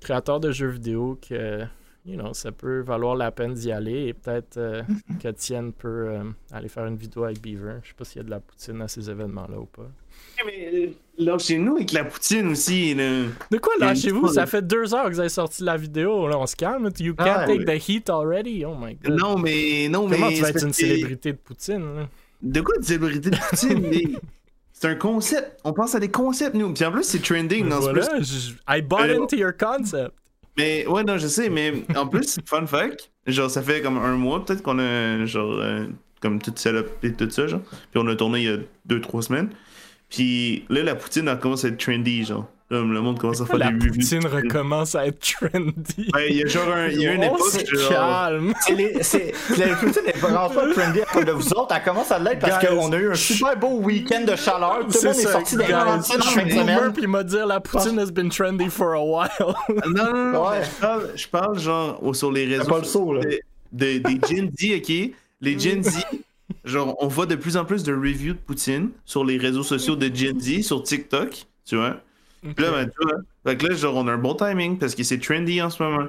créateurs de jeux vidéo que, you know, ça peut valoir la peine d'y aller et peut-être que Tienne peut aller faire une vidéo avec Beaver. Je sais pas s'il y a de la poutine à ces événements-là ou pas. Mais là, chez nous, avec la poutine aussi. De quoi là chez vous Ça fait deux heures que vous avez sorti la vidéo. Là, on se calme. You can't ah, take the heat already. Oh my god. Non, mais. Non, Comment mais tu vas être une célébrité de poutine De quoi une célébrité de poutine C'est un concept. On pense à des concepts, nous. Puis en plus, c'est trending. Dans voilà, ce I bought euh, into your concept. Mais ouais, non, je sais, mais en plus, fun fact, genre, ça fait comme un mois peut-être qu'on a, genre, euh, comme tout setup et tout ça, genre. Puis on a tourné il y a deux, trois semaines. Puis là, la poutine, elle commence à être trendy, genre. Là, le monde commence à faire la des reviews. La poutine recommence à être trendy? Ouais, il y a genre un, il y a une oh, époque. C'est calme. C'est, la poutine n'est vraiment pas trendy à cause de vous autres. Elle commence à l'être parce qu'on a eu un super beau week-end de chaleur. Tout le monde est sorti des cantines en fin de semaine. Puis il m'a dit la poutine has been trendy for a while. non, non, non. Ouais. Je, parle, je parle genre sur les réseaux. Pas le saut, là. Des, des Gen Z, ok? Les Gen Z genre, on voit de plus en plus de reviews de Poutine sur les réseaux sociaux de Gen Z, sur TikTok, tu vois? Puis là, ben, tu vois, fait que là, genre, on a un bon timing parce que c'est trendy en ce moment.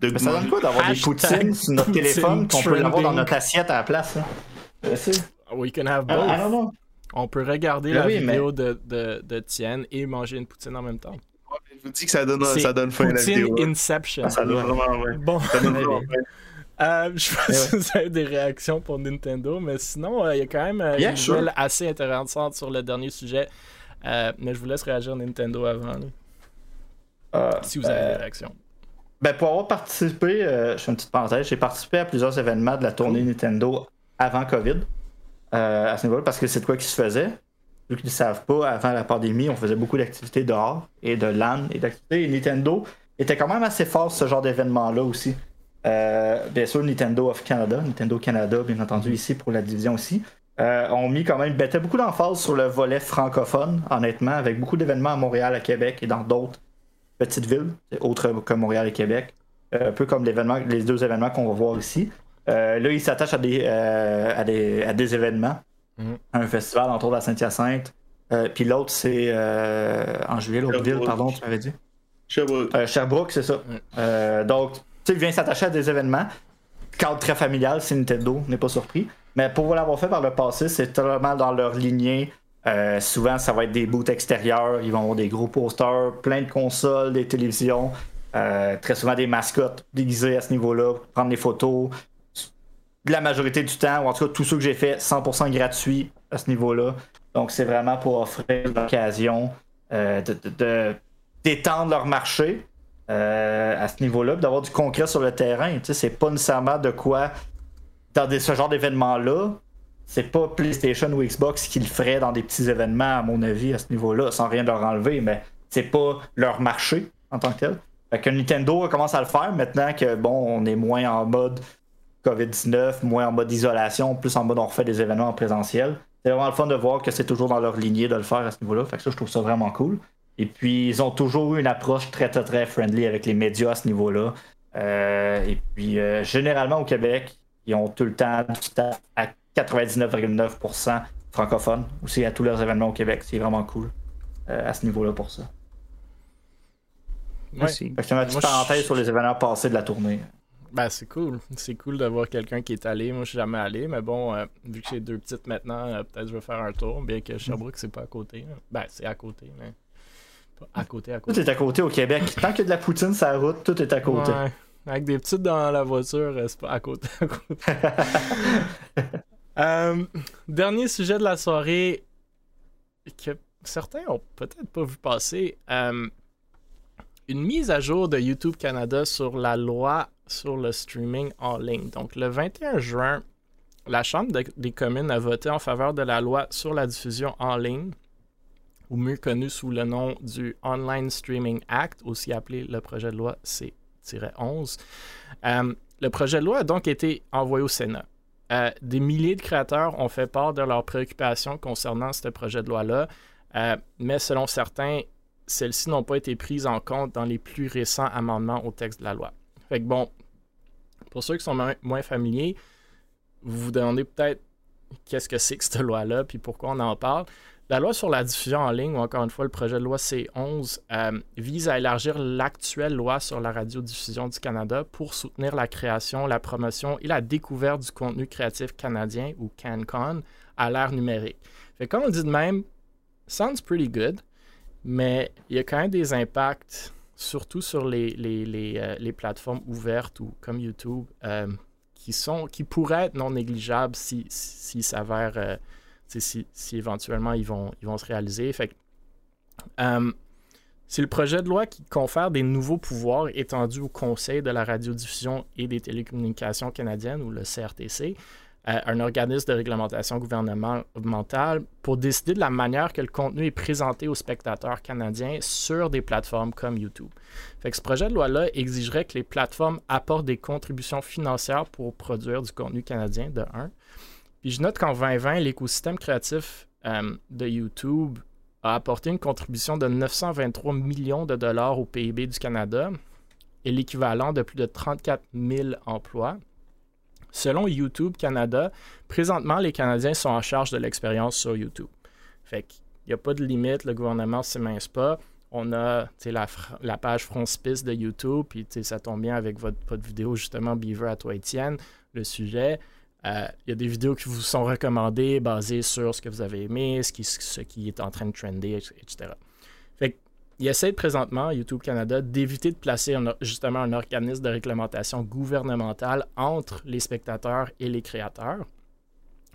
De Mais ça donne quoi d'avoir des poutines sur notre téléphone qu'on peut l'avoir dans notre assiette à la place? Hein? We can have both. On peut regarder ben la vidéo de, de, de Tienne et manger une poutine en même temps. je vous dis que ça donne, ça donne fin à la vidéo. Poutine Inception. ça donne vraiment, ouais. Bon, ça donne vraiment euh, je sais pas si vous avez des réactions pour Nintendo, mais sinon, euh, il y a quand même euh, une nouvelle assez intéressante sur le dernier sujet. Mais je vous laisse réagir Nintendo avant. si vous avez des réactions. Ben, pour avoir participé, je fais une petite parenthèse, j'ai participé à plusieurs événements de la tournée Nintendo avant COVID. à ce niveau-là, parce que c'est de quoi qui se faisait. Vu qu'ils ne savent pas, avant la pandémie, on faisait beaucoup d'activités dehors et de LAN et d'activités. Et Nintendo était quand même assez fort ce genre d'événement-là aussi. Euh, bien sûr, Nintendo of Canada, Nintendo Canada, bien entendu, ici pour la division aussi, euh, ont mis quand même, mettaient beaucoup d'emphase sur le volet francophone, honnêtement, avec beaucoup d'événements à Montréal, à Québec et dans d'autres petites villes, autres que Montréal et Québec. Euh, un peu comme les deux événements qu'on va voir ici. là, ils s'attachent à des, à, des, événements. Mm-hmm. Un festival, entre autres, à Saint-Hyacinthe. puis l'autre, c'est en juillet, l'autre ville, pardon, tu m'avais dit? Sherbrooke. Sherbrooke, c'est ça. donc, sais, il vient s'attacher à des événements. Cadre très familial, c'est Nintendo, n'est pas surpris. Mais pour l'avoir fait par le passé, c'est totalement dans leur lignée. Euh, souvent, ça va être des booths extérieurs. Ils vont avoir des gros posters, plein de consoles, des télévisions. Euh, très souvent des mascottes déguisées à ce niveau-là, prendre des photos. La majorité du temps, ou en tout cas tous ceux que j'ai fait, 100% gratuit à ce niveau-là. Donc c'est vraiment pour offrir l'occasion euh, de, d'étendre leur marché, à ce niveau-là, d'avoir du concret sur le terrain. C'est pas nécessairement de quoi, dans ce genre d'événements-là, c'est pas PlayStation ou Xbox qui le ferait dans des petits événements, à mon avis, à ce niveau-là, sans rien leur enlever, mais c'est pas leur marché en tant que tel. Fait que Nintendo commence à le faire maintenant que, bon, on est moins en mode COVID-19, moins en mode isolation, plus en mode on refait des événements en présentiel. C'est vraiment le fun de voir que c'est toujours dans leur lignée de le faire à ce niveau-là. Fait que ça, je trouve ça vraiment cool. Et puis, ils ont toujours eu une approche très, très, très friendly avec les médias à ce niveau-là. Euh, et puis, euh, généralement, au Québec, ils ont tout le temps du staff à 99,9% francophone. Aussi, à tous leurs événements au Québec. C'est vraiment cool euh, à ce niveau-là pour ça. Merci. Ouais. une petite parenthèse sur les événements passés de la tournée? Ben, c'est cool. C'est cool d'avoir quelqu'un qui est allé. Moi, je suis jamais allé, mais bon, vu que j'ai deux petites maintenant, peut-être je vais faire un tour, bien que Sherbrooke, c'est pas à côté. Ben, c'est à côté, mais à côté, à côté. Tout est à côté au Québec. Tant qu'il y a de la poutine sur la route, tout est à côté. Avec des petites dans la voiture, c'est pas à côté, à côté. Euh, dernier sujet de la soirée que certains ont peut-être pas vu passer. Euh, une mise à jour de YouTube Canada sur la loi sur le streaming en ligne. Donc, le 21 juin, la Chambre des communes a voté en faveur de la loi sur la diffusion en ligne, ou mieux connu sous le nom du Online Streaming Act, aussi appelé le projet de loi C-11. Euh, le projet de loi a donc été envoyé au Sénat. Euh, des milliers de créateurs ont fait part de leurs préoccupations concernant ce projet de loi-là, euh, mais selon certains, celles-ci n'ont pas été prises en compte dans les plus récents amendements au texte de la loi. Fait que bon, pour ceux qui sont moins familiers, vous vous demandez peut-être qu'est-ce que c'est que cette loi-là, puis pourquoi on en parle. La loi sur la diffusion en ligne, ou encore une fois le projet de loi C11, euh, vise à élargir l'actuelle loi sur la radiodiffusion du Canada pour soutenir la création, la promotion et la découverte du contenu créatif canadien, ou CanCon, à l'ère numérique. Fait comme on dit de même, sounds pretty good, mais il y a quand même des impacts, surtout sur les, les, euh, plateformes ouvertes ou comme YouTube, euh, qui, sont, qui pourraient être non négligeables s'ils si, s'avèrent, si, éventuellement ils vont, se réaliser. Fait c'est le projet de loi qui confère des nouveaux pouvoirs étendus au Conseil de la radiodiffusion et des télécommunications canadiennes, ou le CRTC, un organisme de réglementation gouvernementale pour décider de la manière que le contenu est présenté aux spectateurs canadiens sur des plateformes comme YouTube. Ce projet de loi-là exigerait que les plateformes apportent des contributions financières pour produire du contenu canadien, de 1. Je note qu'en 2020, l'écosystème créatif euh, de YouTube a apporté une contribution de 923 millions de dollars au PIB du Canada et l'équivalent de plus de 34 000 emplois. Selon YouTube Canada, présentement, les Canadiens sont en charge de l'expérience sur YouTube. Fait qu'il n'y a pas de limite, le gouvernement ne s'émince pas. On a la, page frontispice de YouTube, puis ça tombe bien avec votre, vidéo, justement, Beaver à toi, Étienne, le sujet. Euh, il y a des vidéos qui vous sont recommandées basées sur ce que vous avez aimé, ce qui, est en train de trender, etc. Fait il essaie présentement, YouTube Canada, d'éviter de placer justement un organisme de réglementation gouvernementale entre les spectateurs et les créateurs.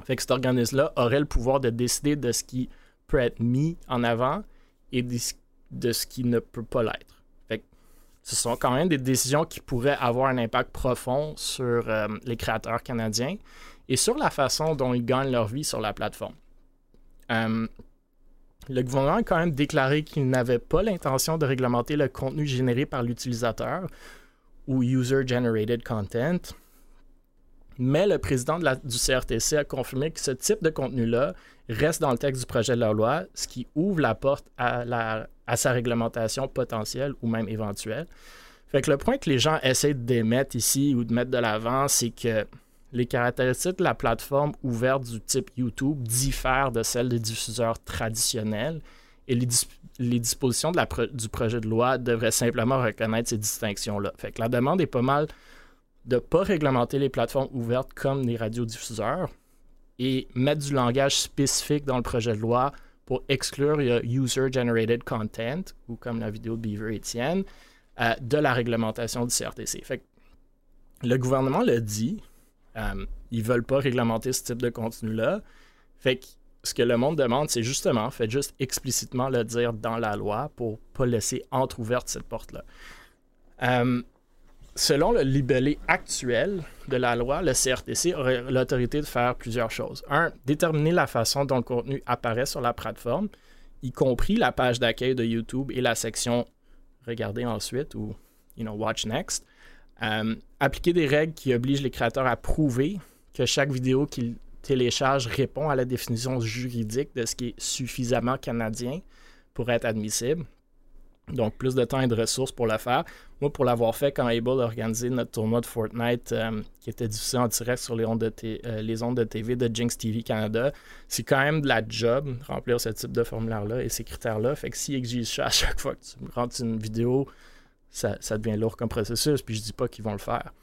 Fait que cet organisme-là aurait le pouvoir de décider de ce qui peut être mis en avant et de ce qui ne peut pas l'être. Ce sont quand même des décisions qui pourraient avoir un impact profond sur euh, les créateurs canadiens et sur la façon dont ils gagnent leur vie sur la plateforme. Euh, le gouvernement a quand même déclaré qu'il n'avait pas l'intention de réglementer le contenu généré par l'utilisateur ou User Generated Content. Mais le président du CRTC a confirmé que ce type de contenu-là reste dans le texte du projet de la loi, ce qui ouvre la porte à, à sa réglementation potentielle ou même éventuelle. Fait que le point que les gens essaient d'émettre ici ou de mettre de l'avant, c'est que les caractéristiques de la plateforme ouverte du type YouTube diffèrent de celles des diffuseurs traditionnels et les, dispositions du projet de loi devraient simplement reconnaître ces distinctions-là. Fait que la demande est pas mal de ne pas réglementer les plateformes ouvertes comme les radiodiffuseurs et mettre du langage spécifique dans le projet de loi pour exclure le user-generated content, ou comme la vidéo de Beaver Etienne, euh, de la réglementation du CRTC. Fait que le gouvernement le dit, euh, ils veulent pas réglementer ce type de contenu-là. Fait que ce que le monde demande, c'est justement, faites juste explicitement le dire dans la loi pour pas laisser entrouverte cette porte-là. Euh, selon le libellé actuel de la loi, le CRTC aurait l'autorité de faire plusieurs choses. Un, déterminer la façon dont le contenu apparaît sur la plateforme, y compris la page d'accueil de YouTube et la section Regardez ensuite ou you know, Watch Next. Euh, appliquer des règles qui obligent les créateurs à prouver que chaque vidéo qu'ils téléchargent répond à la définition juridique de ce qui est suffisamment canadien pour être admissible. Donc, plus de temps et de ressources pour le faire. Moi, pour l'avoir fait quand Able a organisé notre tournoi de Fortnite euh, qui était diffusé en direct sur les ondes, de euh, les ondes de TV de Jinx TV Canada, c'est quand même de la job remplir ce type de formulaire-là et ces critères-là. Fait que s'ils exigent ça à chaque fois que tu rentres une vidéo ça, devient lourd comme processus, puis je dis pas qu'ils vont le faire.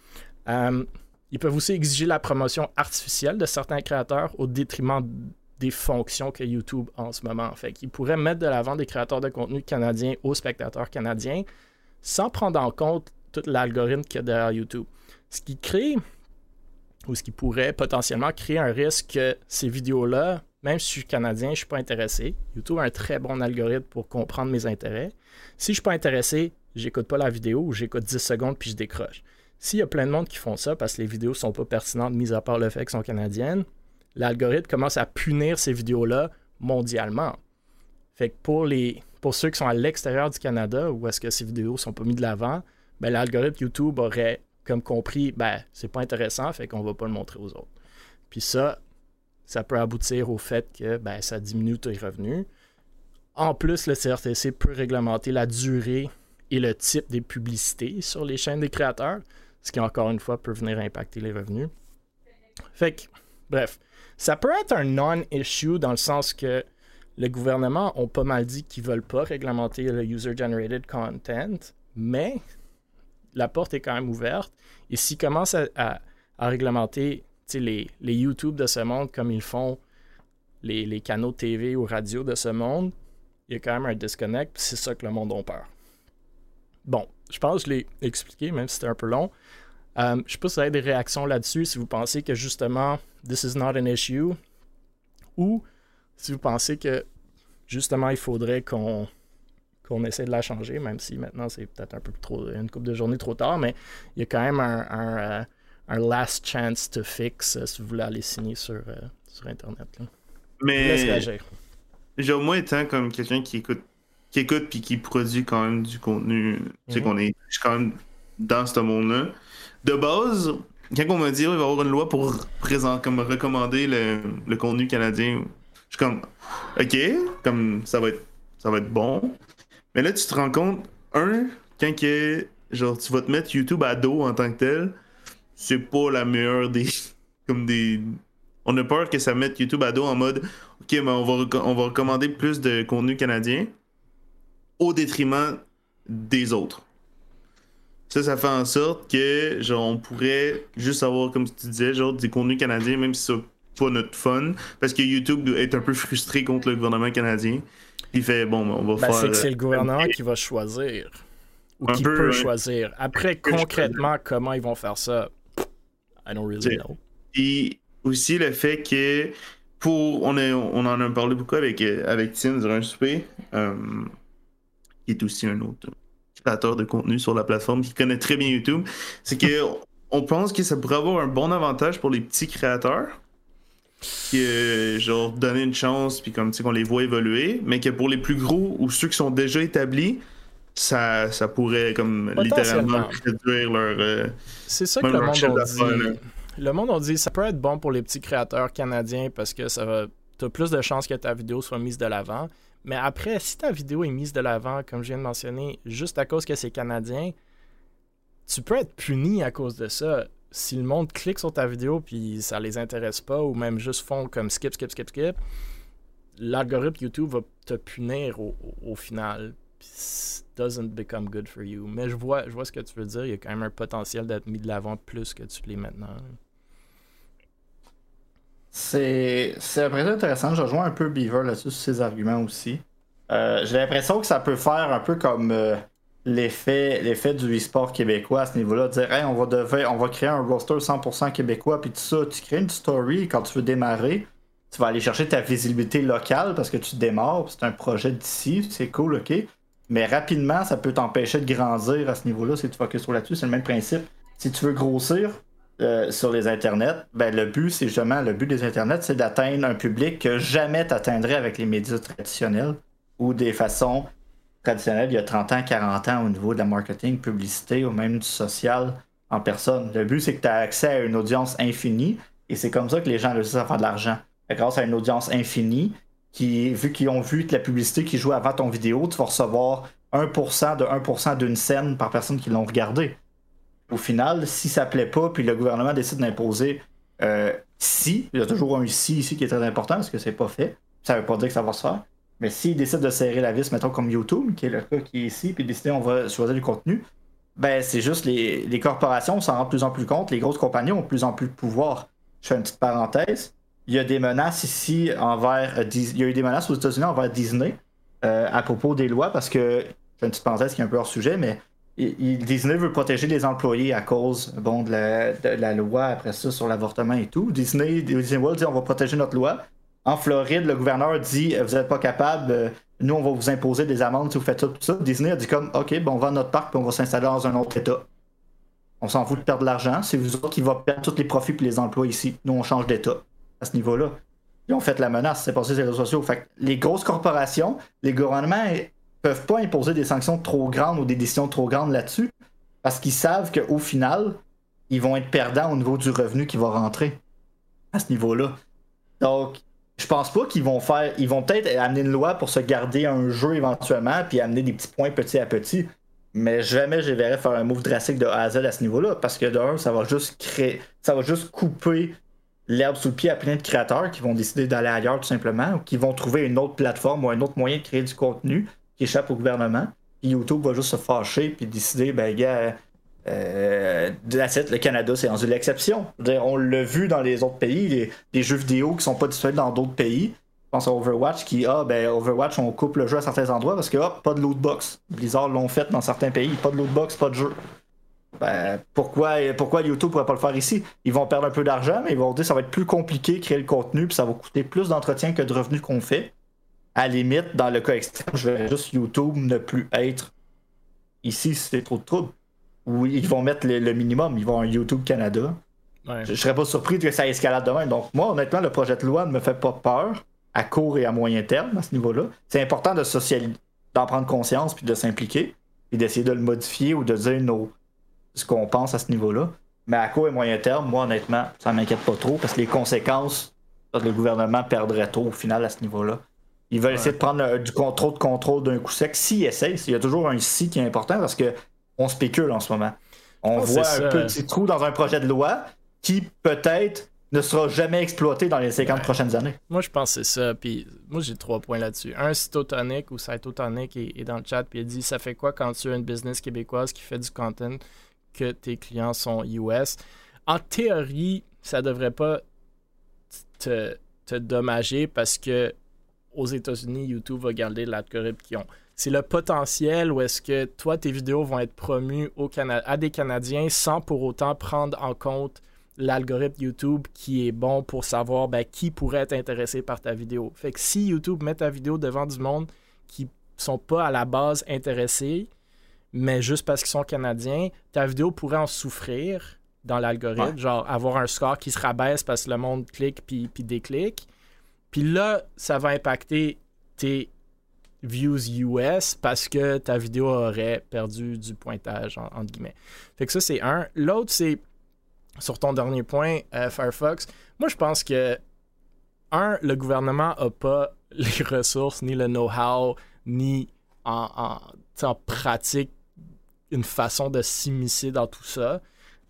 Euh, ils peuvent aussi exiger la promotion artificielle de certains créateurs au détriment des fonctions que YouTube en ce moment. Fait qu'ils pourraient mettre de l'avant des créateurs de contenu canadiens aux spectateurs canadiens sans prendre en compte tout l'algorithme qu'il y a derrière YouTube. Ce qui crée, ou ce qui pourrait potentiellement créer un risque que ces vidéos-là, même si je suis canadien, je ne suis pas intéressé. YouTube a un très bon algorithme pour comprendre mes intérêts. Si je ne suis pas intéressé, j'écoute pas la vidéo ou j'écoute 10 secondes puis je décroche. s'il y a plein de monde qui font ça parce que les vidéos sont pas pertinentes, mis à part le fait qu'elles sont canadiennes, l'algorithme commence à punir ces vidéos-là mondialement. Fait que pour, les, pour ceux qui sont à l'extérieur du Canada, où est-ce que ces vidéos sont pas mises de l'avant, ben, l'algorithme YouTube aurait comme compris, ben, c'est pas intéressant, fait qu'on va pas le montrer aux autres. Puis ça, ça peut aboutir au fait que ben, ça diminue tes revenus. En plus, le CRTC peut réglementer la durée et le type des publicités sur les chaînes des créateurs, ce qui encore une fois peut venir impacter les revenus. Fait que, bref, ça peut être un non-issue dans le sens que le gouvernement ont pas mal dit qu'ils veulent pas réglementer le user-generated content, mais la porte est quand même ouverte. Et s'ils commencent à, réglementer les, les, YouTube de ce monde comme ils font les, les, canaux TV ou radio de ce monde, il y a quand même un disconnect, c'est ça que le monde a peur. Bon, je pense que je l'ai expliqué, même si c'était un peu long. Euh, je ne sais pas si vous avez des réactions là-dessus, si vous pensez que justement, this is not an issue, ou si vous pensez que justement, il faudrait qu'on qu'on essaie de la changer, même si maintenant c'est peut-être un peu trop, une couple de journées trop tard, mais il y a quand même un, un, euh, last chance to fix euh, si vous voulez aller signer sur, sur Internet. Mais j'ai au moins été comme quelqu'un qui écoute qui écoute puis qui produit quand même du contenu. Tu sais mhm. qu'on est quand même dans ce monde-là. De base, quand on m'a dit qu'il va y avoir une loi pour présent, comme recommander le, contenu canadien, je suis comme OK, comme ça va être ça va être bon. Mais là tu te rends compte un quand que genre tu vas te mettre YouTube à dos en tant que tel, c'est pas la meilleure des comme des on a peur que ça mette YouTube à dos en mode OK, mais on va on va recommander plus de contenu canadien au détriment des autres. Ça, ça fait en sorte que, genre, on pourrait juste avoir, comme tu disais, genre, des contenus canadiens, même si c'est pas notre fun, parce que YouTube est un peu frustré contre le gouvernement canadien. Il fait, bon, on va ben, faire. C'est que c'est le gouvernement qui va choisir. Ou qui peut choisir. Après, concrètement, comment ils vont faire ça, I don't really know. Et aussi le fait que, pour. On, on en a parlé beaucoup avec, avec Tim durant un souper. Euh, qui est aussi un autre de contenu sur la plateforme, qui connaît très bien YouTube, c'est que on pense que ça pourrait avoir un bon avantage pour les petits créateurs. Que, genre, donner une chance, puis comme, tu sais, qu'on les voit évoluer, mais que pour les plus gros ou ceux qui sont déjà établis, ça, ça pourrait, comme, littéralement réduire leur. Euh, c'est ça que le monde a dit. Le monde a dit ça peut être bon pour les petits créateurs canadiens parce que ça va. T'as plus de chances que ta vidéo soit mise de l'avant. Mais après, si ta vidéo est mise de l'avant, comme je viens de mentionner, juste à cause que c'est canadien, tu peux être puni à cause de ça. Si le monde clique sur ta vidéo puis ça les intéresse pas ou même juste font comme skip, skip, skip, skip, l'algorithme YouTube va te punir au, final. doesn't become good for you. Mais je vois, je vois ce que tu veux dire. Il y a quand même un potentiel d'être mis de l'avant plus que tu l'es maintenant. C'est après intéressant. Je rejoins un peu Beaver là-dessus sur ses arguments aussi. Euh, j'ai l'impression que ça peut faire un peu comme euh, l'effet du e-sport québécois à ce niveau-là. Dire, on, va on va créer un roster 100% québécois, puis tout ça. Tu crées une story quand tu veux démarrer. Tu vas aller chercher ta visibilité locale parce que tu démarres. C'est un projet d'ici. C'est cool, ok. Mais rapidement, ça peut t'empêcher de grandir à ce niveau-là si tu focuses sur là-dessus. C'est le même principe. Si tu veux grossir, euh, sur les internets, ben, le but, c'est justement, le but des internets, c'est d'atteindre un public que jamais tu atteindrais avec les médias traditionnels ou des façons traditionnelles il y a 30 ans, 40 ans au niveau de la marketing, publicité ou même du social en personne. Le but, c'est que tu as accès à une audience infinie et c'est comme ça que les gens réussissent à faire de l'argent. Grâce à une audience infinie, qui, vu qu'ils ont vu la publicité qui joue avant ton vidéo, tu vas recevoir 1% de 1% d'une scène par personne qui l'ont regardé au final, si ça plaît pas, puis le gouvernement décide d'imposer euh, si, il y a toujours un si ici qui est très important parce que c'est pas fait, ça veut pas dire que ça va se faire. Mais s'il décide de serrer la vis, mettons comme YouTube, qui est le cas qui est ici, puis décider on va choisir du contenu, ben c'est juste les, les corporations s'en rendent de plus en plus compte, les grosses compagnies ont de plus en plus de pouvoir. Je fais une petite parenthèse. Il y a des menaces ici envers. Il y a eu des menaces aux États-Unis envers Disney euh, à propos des lois parce que. Je fais une petite parenthèse qui est un peu hors sujet, mais Disney veut protéger les employés à cause de, la, loi après ça sur l'avortement et tout. Disney, Disney World dit on va protéger notre loi. En Floride, le gouverneur dit vous n'êtes pas capable, euh, nous on va vous imposer des amendes si vous faites ça, tout ça. Disney a dit comme ok, bon, on va notre parc et on va s'installer dans un autre État. On s'en fout de perdre de l'argent. C'est vous autres qui va perdre tous les profits et les emplois ici. Nous, on change d'État à ce niveau-là. Ils ont fait la menace, c'est passé sur les réseaux sociaux. Les grosses corporations, les gouvernements peuvent pas imposer des sanctions trop grandes ou des décisions trop grandes là-dessus parce qu'ils savent qu'au final, ils vont être perdants au niveau du revenu qui va rentrer à ce niveau-là. Donc, je pense pas qu'ils vont faire. Ils vont peut-être amener une loi pour se garder un jeu éventuellement, puis amener des petits points petit à petit. Mais jamais je verrais faire un move drastique de A à Z à ce niveau-là, parce que d'un, ça va juste créer. Ça va juste couper l'herbe sous le pied à plein de créateurs qui vont décider d'aller ailleurs tout simplement, ou qui vont trouver une autre plateforme ou un autre moyen de créer du contenu qui échappe au gouvernement. Puis YouTube va juste se fâcher puis décider, ben gars, euh, le Canada, c'est rendu l'exception. On l'a vu dans les autres pays, les, jeux vidéo qui sont pas disponibles dans d'autres pays. Je pense à Overwatch qui, ah, ben Overwatch, on coupe le jeu à certains endroits parce que, hop, pas de lootbox. Blizzard l'ont fait dans certains pays, pas de lootbox, pas de jeu. Ben, pourquoi, pourquoi YouTube pourrait pas le faire ici? Ils vont perdre un peu d'argent, mais ils vont dire ça va être plus compliqué de créer le contenu, puis ça va coûter plus d'entretien que de revenus qu'on fait. À limite, dans le cas extrême, je vais juste YouTube ne plus être ici si c'est trop de trouble où ils vont mettre le, minimum. Ils vont un YouTube Canada. Je, serais pas surpris que ça escalade demain. Donc, moi, honnêtement, le projet de loi ne me fait pas peur à court et à moyen terme à ce niveau-là. C'est important de d'en prendre conscience puis de s'impliquer et d'essayer de le modifier ou de dire nos, ce qu'on pense à ce niveau-là. Mais à court et moyen terme, moi, honnêtement, ça m'inquiète pas trop parce que les conséquences, le gouvernement perdrait trop au final à ce niveau-là. Ils veulent essayer de prendre du contrôle de contrôle d'un coup sec. S'ils essayent, il y a toujours un si qui est important parce que on spécule en ce moment. On voit un petit trou dans un projet de loi qui peut-être ne sera jamais exploité dans les 50 prochaines années. Moi, je pense que c'est ça. Puis moi, j'ai trois points là-dessus. Un, Cytotonic ou Cytotonic est, est dans le chat. Puis il dit Ça fait quoi quand tu as une business québécoise qui fait du content que tes clients sont US En théorie, ça devrait pas te, te dommager parce que aux États-Unis, YouTube va garder l'algorithme qu'ils ont c'est le potentiel où est-ce que toi, tes vidéos vont être promues au à des Canadiens sans pour autant prendre en compte l'algorithme YouTube qui est bon pour savoir ben, qui pourrait être intéressé par ta vidéo. Fait que si YouTube met ta vidéo devant du monde qui sont pas à la base intéressés, mais juste parce qu'ils sont canadiens, ta vidéo pourrait en souffrir dans l'algorithme, genre avoir un score qui se rabaisse parce que le monde clique puis, puis déclique. Puis là, ça va impacter tes views US parce que ta vidéo aurait perdu du pointage, entre guillemets. Fait que ça, c'est un. L'autre, c'est sur ton dernier point, euh, Firefox. Moi, je pense que, un, le gouvernement n'a pas les ressources, ni le know-how, ni en, en, pratique une façon de s'immiscer dans tout ça.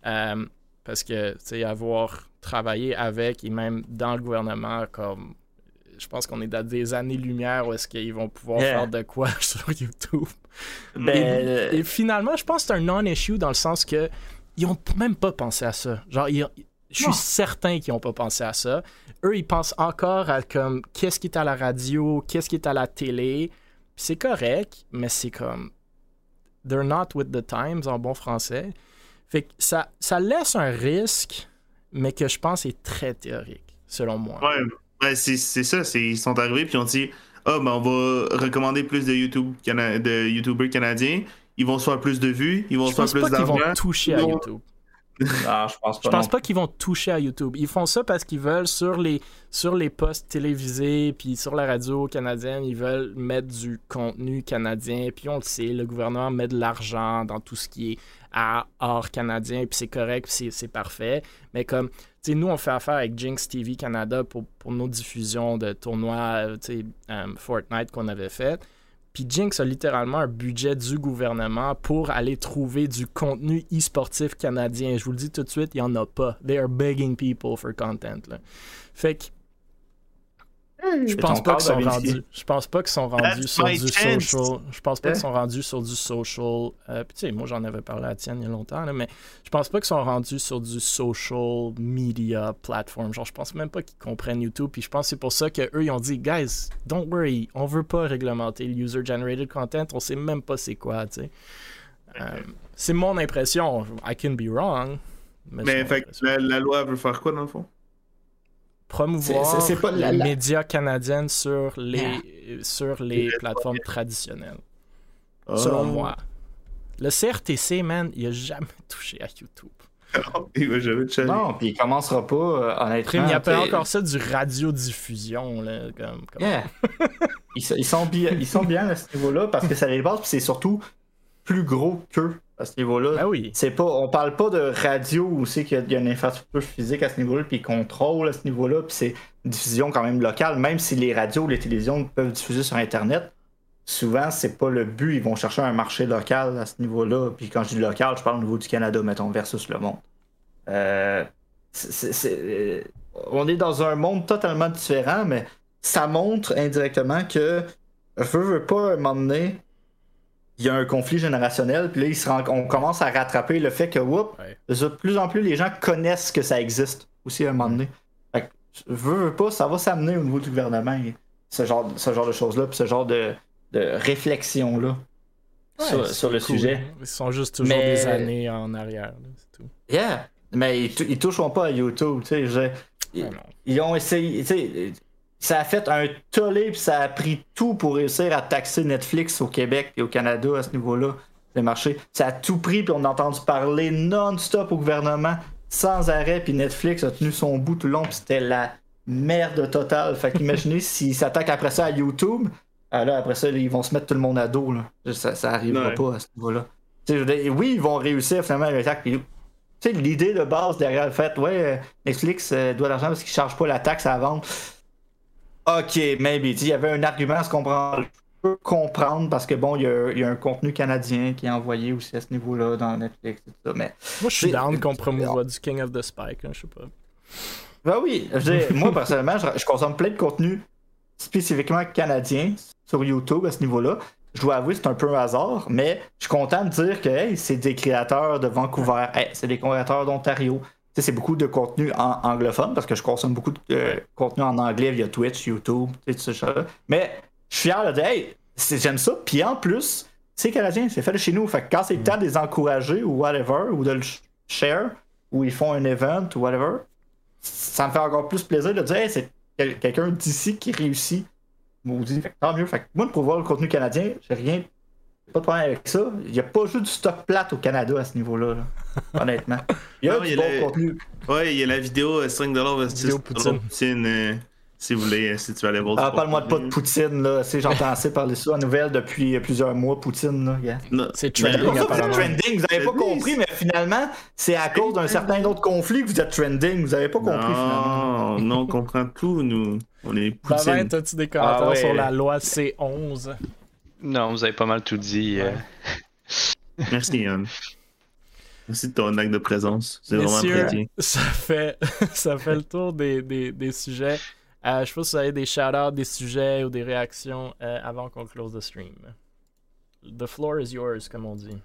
Euh, parce que, tu sais, avoir travaillé avec et même dans le gouvernement comme je pense qu'on est dans des années-lumière où est-ce qu'ils vont pouvoir faire de quoi sur YouTube. Ben, euh, et, finalement, je pense que c'est un non-issue dans le sens que ils ont même pas pensé à ça. Genre, je suis certain qu'ils n'ont pas pensé à ça. Eux, ils pensent encore à comme qu'est-ce qui est à la radio, qu'est-ce qui est à la télé. C'est correct, mais c'est comme they're not with the times en bon français. Fait que ça, ça laisse un risque, mais que je pense est très théorique, selon moi. Ouais, Ouais, c'est ça. Ils sont arrivés puis ils ont dit Ah, ben on va recommander plus de, YouTube de YouTubers canadiens. Ils vont se faire plus de vues, ils vont se faire plus d'argent. Ils vont toucher à YouTube. non, je pense pas. Je pense pas qu'ils vont toucher à YouTube. Ils font ça parce qu'ils veulent sur les sur les postes télévisés puis sur la radio canadienne, ils veulent mettre du contenu canadien. Puis on le sait, le gouvernement met de l'argent dans tout ce qui est à hors canadien, puis c'est correct, c'est parfait. Mais comme nous, on fait affaire avec Jinx TV Canada pour, nos diffusions de tournois euh, Fortnite qu'on avait fait. Puis Jinx a littéralement un budget du gouvernement pour aller trouver du contenu e-sportif canadien. Je vous le dis tout de suite, il n'y en a pas. They are begging people for content. Fait que je pense pas qu'ils sont rendus. Je pense pas qu'ils sont rendus sur du social. Je pense pas qu'ils sont rendus sur du social. Euh, tu sais, moi j'en avais parlé à Tienne il y a longtemps, mais je pense pas qu'ils sont rendus sur du social media platform. Genre, je pense même pas qu'ils comprennent YouTube. Puis je pense que c'est pour ça qu'eux ils ont dit, guys, don't worry, on veut pas réglementer le user generated content. On sait même pas c'est quoi, tu sais. Euh, c'est mon impression. I can be wrong. Mais, fait, la, la loi veut faire quoi dans le fond? Promouvoir les médias canadiens sur les, sur les plateformes traditionnelles. Selon oh. moi. Le CRTC, man, il a jamais touché à YouTube. il va jamais toucher. Non, puis il commencera pas, euh, honnêtement. Il appelle encore ça du radiodiffusion. Là, comme, comme... Yeah. ils, sont bien, ils sont bien à ce niveau-là parce que ça les base, puis c'est surtout plus gros qu'eux à ce niveau-là. Ben oui. C'est pas, on parle pas de radio où c'est qu'il y a une infrastructure physique à ce niveau-là, puis contrôle à ce niveau-là, puis c'est une diffusion quand même locale, même si les radios ou les télévisions peuvent diffuser sur Internet. Souvent, c'est pas le but. Ils vont chercher un marché local à ce niveau-là. Puis quand je dis local, je parle au niveau du Canada, mettons, versus le monde. Euh, euh, on est dans un monde totalement différent, mais ça montre indirectement que veut, veut pas, à un moment donné, il y a un conflit générationnel, puis là, il se on commence à rattraper le fait que, whoop, de plus en plus, les gens connaissent que ça existe aussi à un moment donné. Fait que, veux, pas, ça va s'amener au niveau du gouvernement, ce genre, ce genre de choses-là, puis ce genre de, de réflexion-là sur, le sujet. Ils sont juste toujours des années en arrière, c'est tout. Yeah, mais ils, ils toucheront pas à YouTube, tu sais. Ils, ont essayé, tu sais ça a fait un tollé, puis ça a pris tout pour réussir à taxer Netflix au Québec et au Canada à ce niveau-là, le marché. Ça a tout pris, puis on a entendu parler non-stop au gouvernement, sans arrêt, puis Netflix a tenu son bout tout le long, puis c'était la merde totale. Fait qu'imaginez s'ils s'attaquent après ça à YouTube, ah là, après ça, ils vont se mettre tout le monde à dos. Là. Ça, ça arrivera pas à ce niveau-là. oui, ils vont réussir finalement l'attaque. Puis, l'idée de base derrière le fait, ouais, Netflix euh, doit l'argent parce qu'ils ne chargent pas la taxe à vendre. Ok, maybe. Il y avait un argument à se comprendre. Je peux comprendre parce que bon, il y, a, un contenu canadien qui est envoyé aussi à ce niveau-là dans Netflix et tout ça. Mais, moi, je suis down qu'on promouvoie du King of the Spike, hein, je sais pas. Ben oui, moi personnellement, je, consomme plein de contenu spécifiquement canadien sur YouTube à ce niveau-là. Je dois avouer, c'est un peu un hasard, mais je suis content de dire que c'est des créateurs de Vancouver, c'est des créateurs d'Ontario, c'est beaucoup de contenu en anglophone parce que je consomme beaucoup de euh, contenu en anglais via Twitch, YouTube, tout ça. Mais je suis fier de dire, hey, j'aime ça. Puis en plus, c'est canadien, c'est fait de chez nous. Fait que quand c'est le temps de les encourager ou whatever, ou de le share, ou ils font un event ou whatever, ça me fait encore plus plaisir de dire, hey, c'est quelqu'un d'ici qui réussit. Maudit. Fait tant mieux. Fait que moi, pour voir le contenu canadien, j'ai rien pas de problème avec ça. Il n'y a pas juste du stock plate au Canada à ce niveau-là, honnêtement. Il y a du bon contenu. Ouais, il y a la vidéo 5$ euh, versus Poutine. Poutine euh, si vous voulez, euh, si tu veux aller voir. Ah, parle-moi de pas de Poutine, là. J'entends assez parler ça en nouvelle depuis plusieurs mois, Poutine, là. C'est trending, apparemment. trending, vous n'avez pas compris, mais finalement, c'est à cause d'un certain autre conflit que vous êtes trending. Vous n'avez pas compris, non, finalement. Non, on comprend tout, nous. On est Poutine. t'as-tu des commentaires ah sur la loi C11? Non, vous avez pas mal tout dit. Euh. Merci, Yann. Merci de ton acte de présence. C'est vraiment chrétien. Ça fait, ça fait le tour des, des, des sujets. Euh, je sais pas si vous avez des shout-outs, des sujets ou des réactions euh, avant qu'on close the stream. The floor is yours, comme on dit.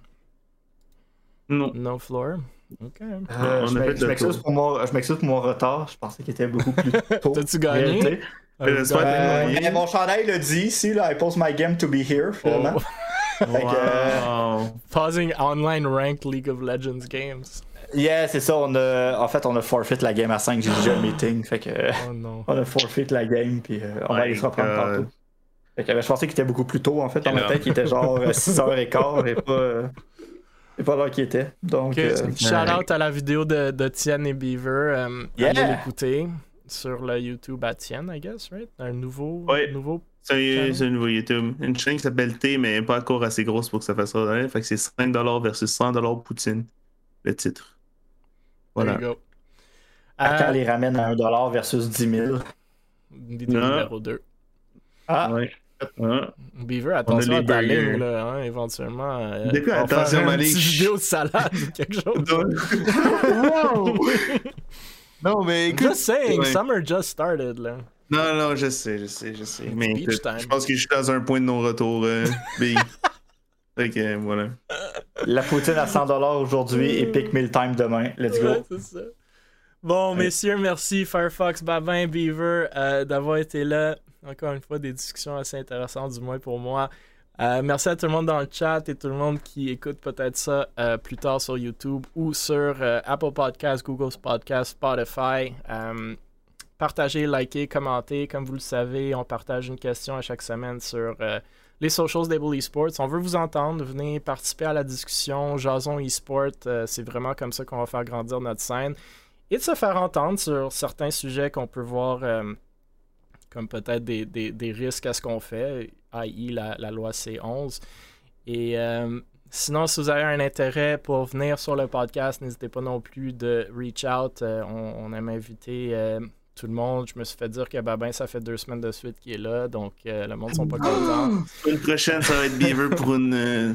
Non. No floor? Ok. je m'excuse pour, pour, mon retard. Je pensais qu'il était beaucoup plus tôt. T'as-tu gagné? Euh, euh, mon chandail le dit ici, là, I post my game to be here, finalement. Oh. wow. Pausing online ranked League of Legends games. Yeah, c'est ça. On a, en fait, on a forfeit la game à 5. J'ai déjà un meeting. Fait que, oh, non. On a forfait la game, puis euh, on va aller se reprendre tantôt. Fait que, je pensais qu'il était beaucoup plus tôt, en fait. Ma tête, qu'il était genre 6h15 et pas. C'est pas là qu'il était. Donc, Shout out à la vidéo de, de et Beaver. yeah. Allez l'écouter sur le YouTube à Tienne, I guess, right? Un nouveau. Ouais. nouveau c'est un nouveau YouTube. Une chaîne qui s'appelle T, mais pas encore assez grosse pour que ça fasse ça. Fait que c'est 5$ versus 100$ Poutine, le titre. Voilà. There you go. À les ramène à 1$ versus 10 000. Vidéo numéro 2. Ah. Ouais. Ah. Beaver, attention à ta ligne, là, hein, éventuellement. Euh, Depuis, attention. Une vidéo de salade ou quelque chose. wow! Non, mais écoute. Just saying, summer just started, là. Non, non, je sais, je sais, je sais. Mais écoute, je pense que je suis dans un point de non-retour. Euh, voilà. La poutine à 100$ aujourd'hui et Pick Meal Time demain. Let's go. c'est ça. Bon, messieurs, merci Firefox, Babin, Beaver euh, d'avoir été là. Encore une fois, des discussions assez intéressantes, du moins pour moi. Euh, merci à tout le monde dans le chat et tout le monde qui écoute peut-être ça euh, plus tard sur YouTube ou sur euh, Apple Podcasts, Google Podcasts, Spotify. partagez, likez, commentez. Comme vous le savez, on partage une question à chaque semaine sur les socials d'Able Esports. On veut vous entendre, venez participer à la discussion. Jason Esport, c'est vraiment comme ça qu'on va faire grandir notre scène. Et de se faire entendre sur certains sujets qu'on peut voir comme peut-être des, risques à ce qu'on fait, i.e. La, la, loi C11. Et euh, sinon, si vous avez un intérêt pour venir sur le podcast, n'hésitez pas non plus de reach out. on, on, aime inviter tout le monde. Je me suis fait dire que Babin, ça fait deux semaines de suite qu'il est là, donc euh, le monde sont pas contents. Une prochaine, ça va être Beaver pour une. Euh,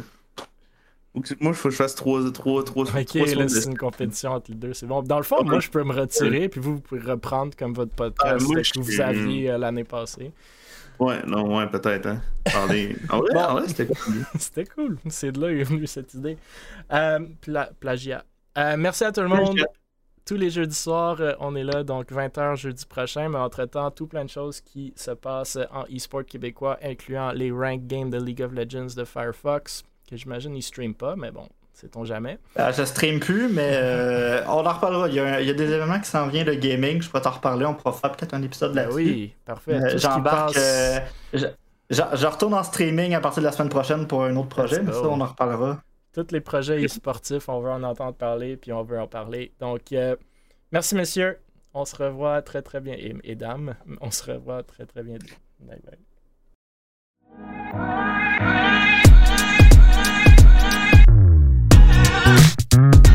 moi, il faut que je fasse trois, trois, trois, Ok, là, c'est une compétition entre les deux. C'est bon. Dans le fond, moi, je peux me retirer, puis vous, vous pouvez reprendre comme votre podcast ah, que vous aviez euh, l'année passée. Ouais, non, ouais, peut-être. Hein. bon, c'était cool. c'était cool. C'est de là est venue cette idée. plagiat. merci à tout le monde tous les jeudis soirs, euh, on est là, donc 20h jeudi prochain, mais entre-temps, tout plein de choses qui se passent en e-sport québécois, incluant les rank games de League of Legends de Firefox, que j'imagine ils streament pas, mais bon, Sait-on jamais? Ah, je stream plus, mais euh, on en reparlera. Il y, a, des événements qui s'en viennent, le gaming, je pourrais t'en reparler, on pourra faire peut-être un épisode ben là-dessus. oui, parfait. Euh, j'embarque. Euh, je, retourne en streaming à partir de la semaine prochaine pour un autre projet, mais ça, on en reparlera. Tous les projets sportifs, on veut en entendre parler, puis on veut en parler. Donc, merci, messieurs. On se revoit très, très bien. Et, et dames, on se revoit très, très bien. Bye bye. Mm-hmm.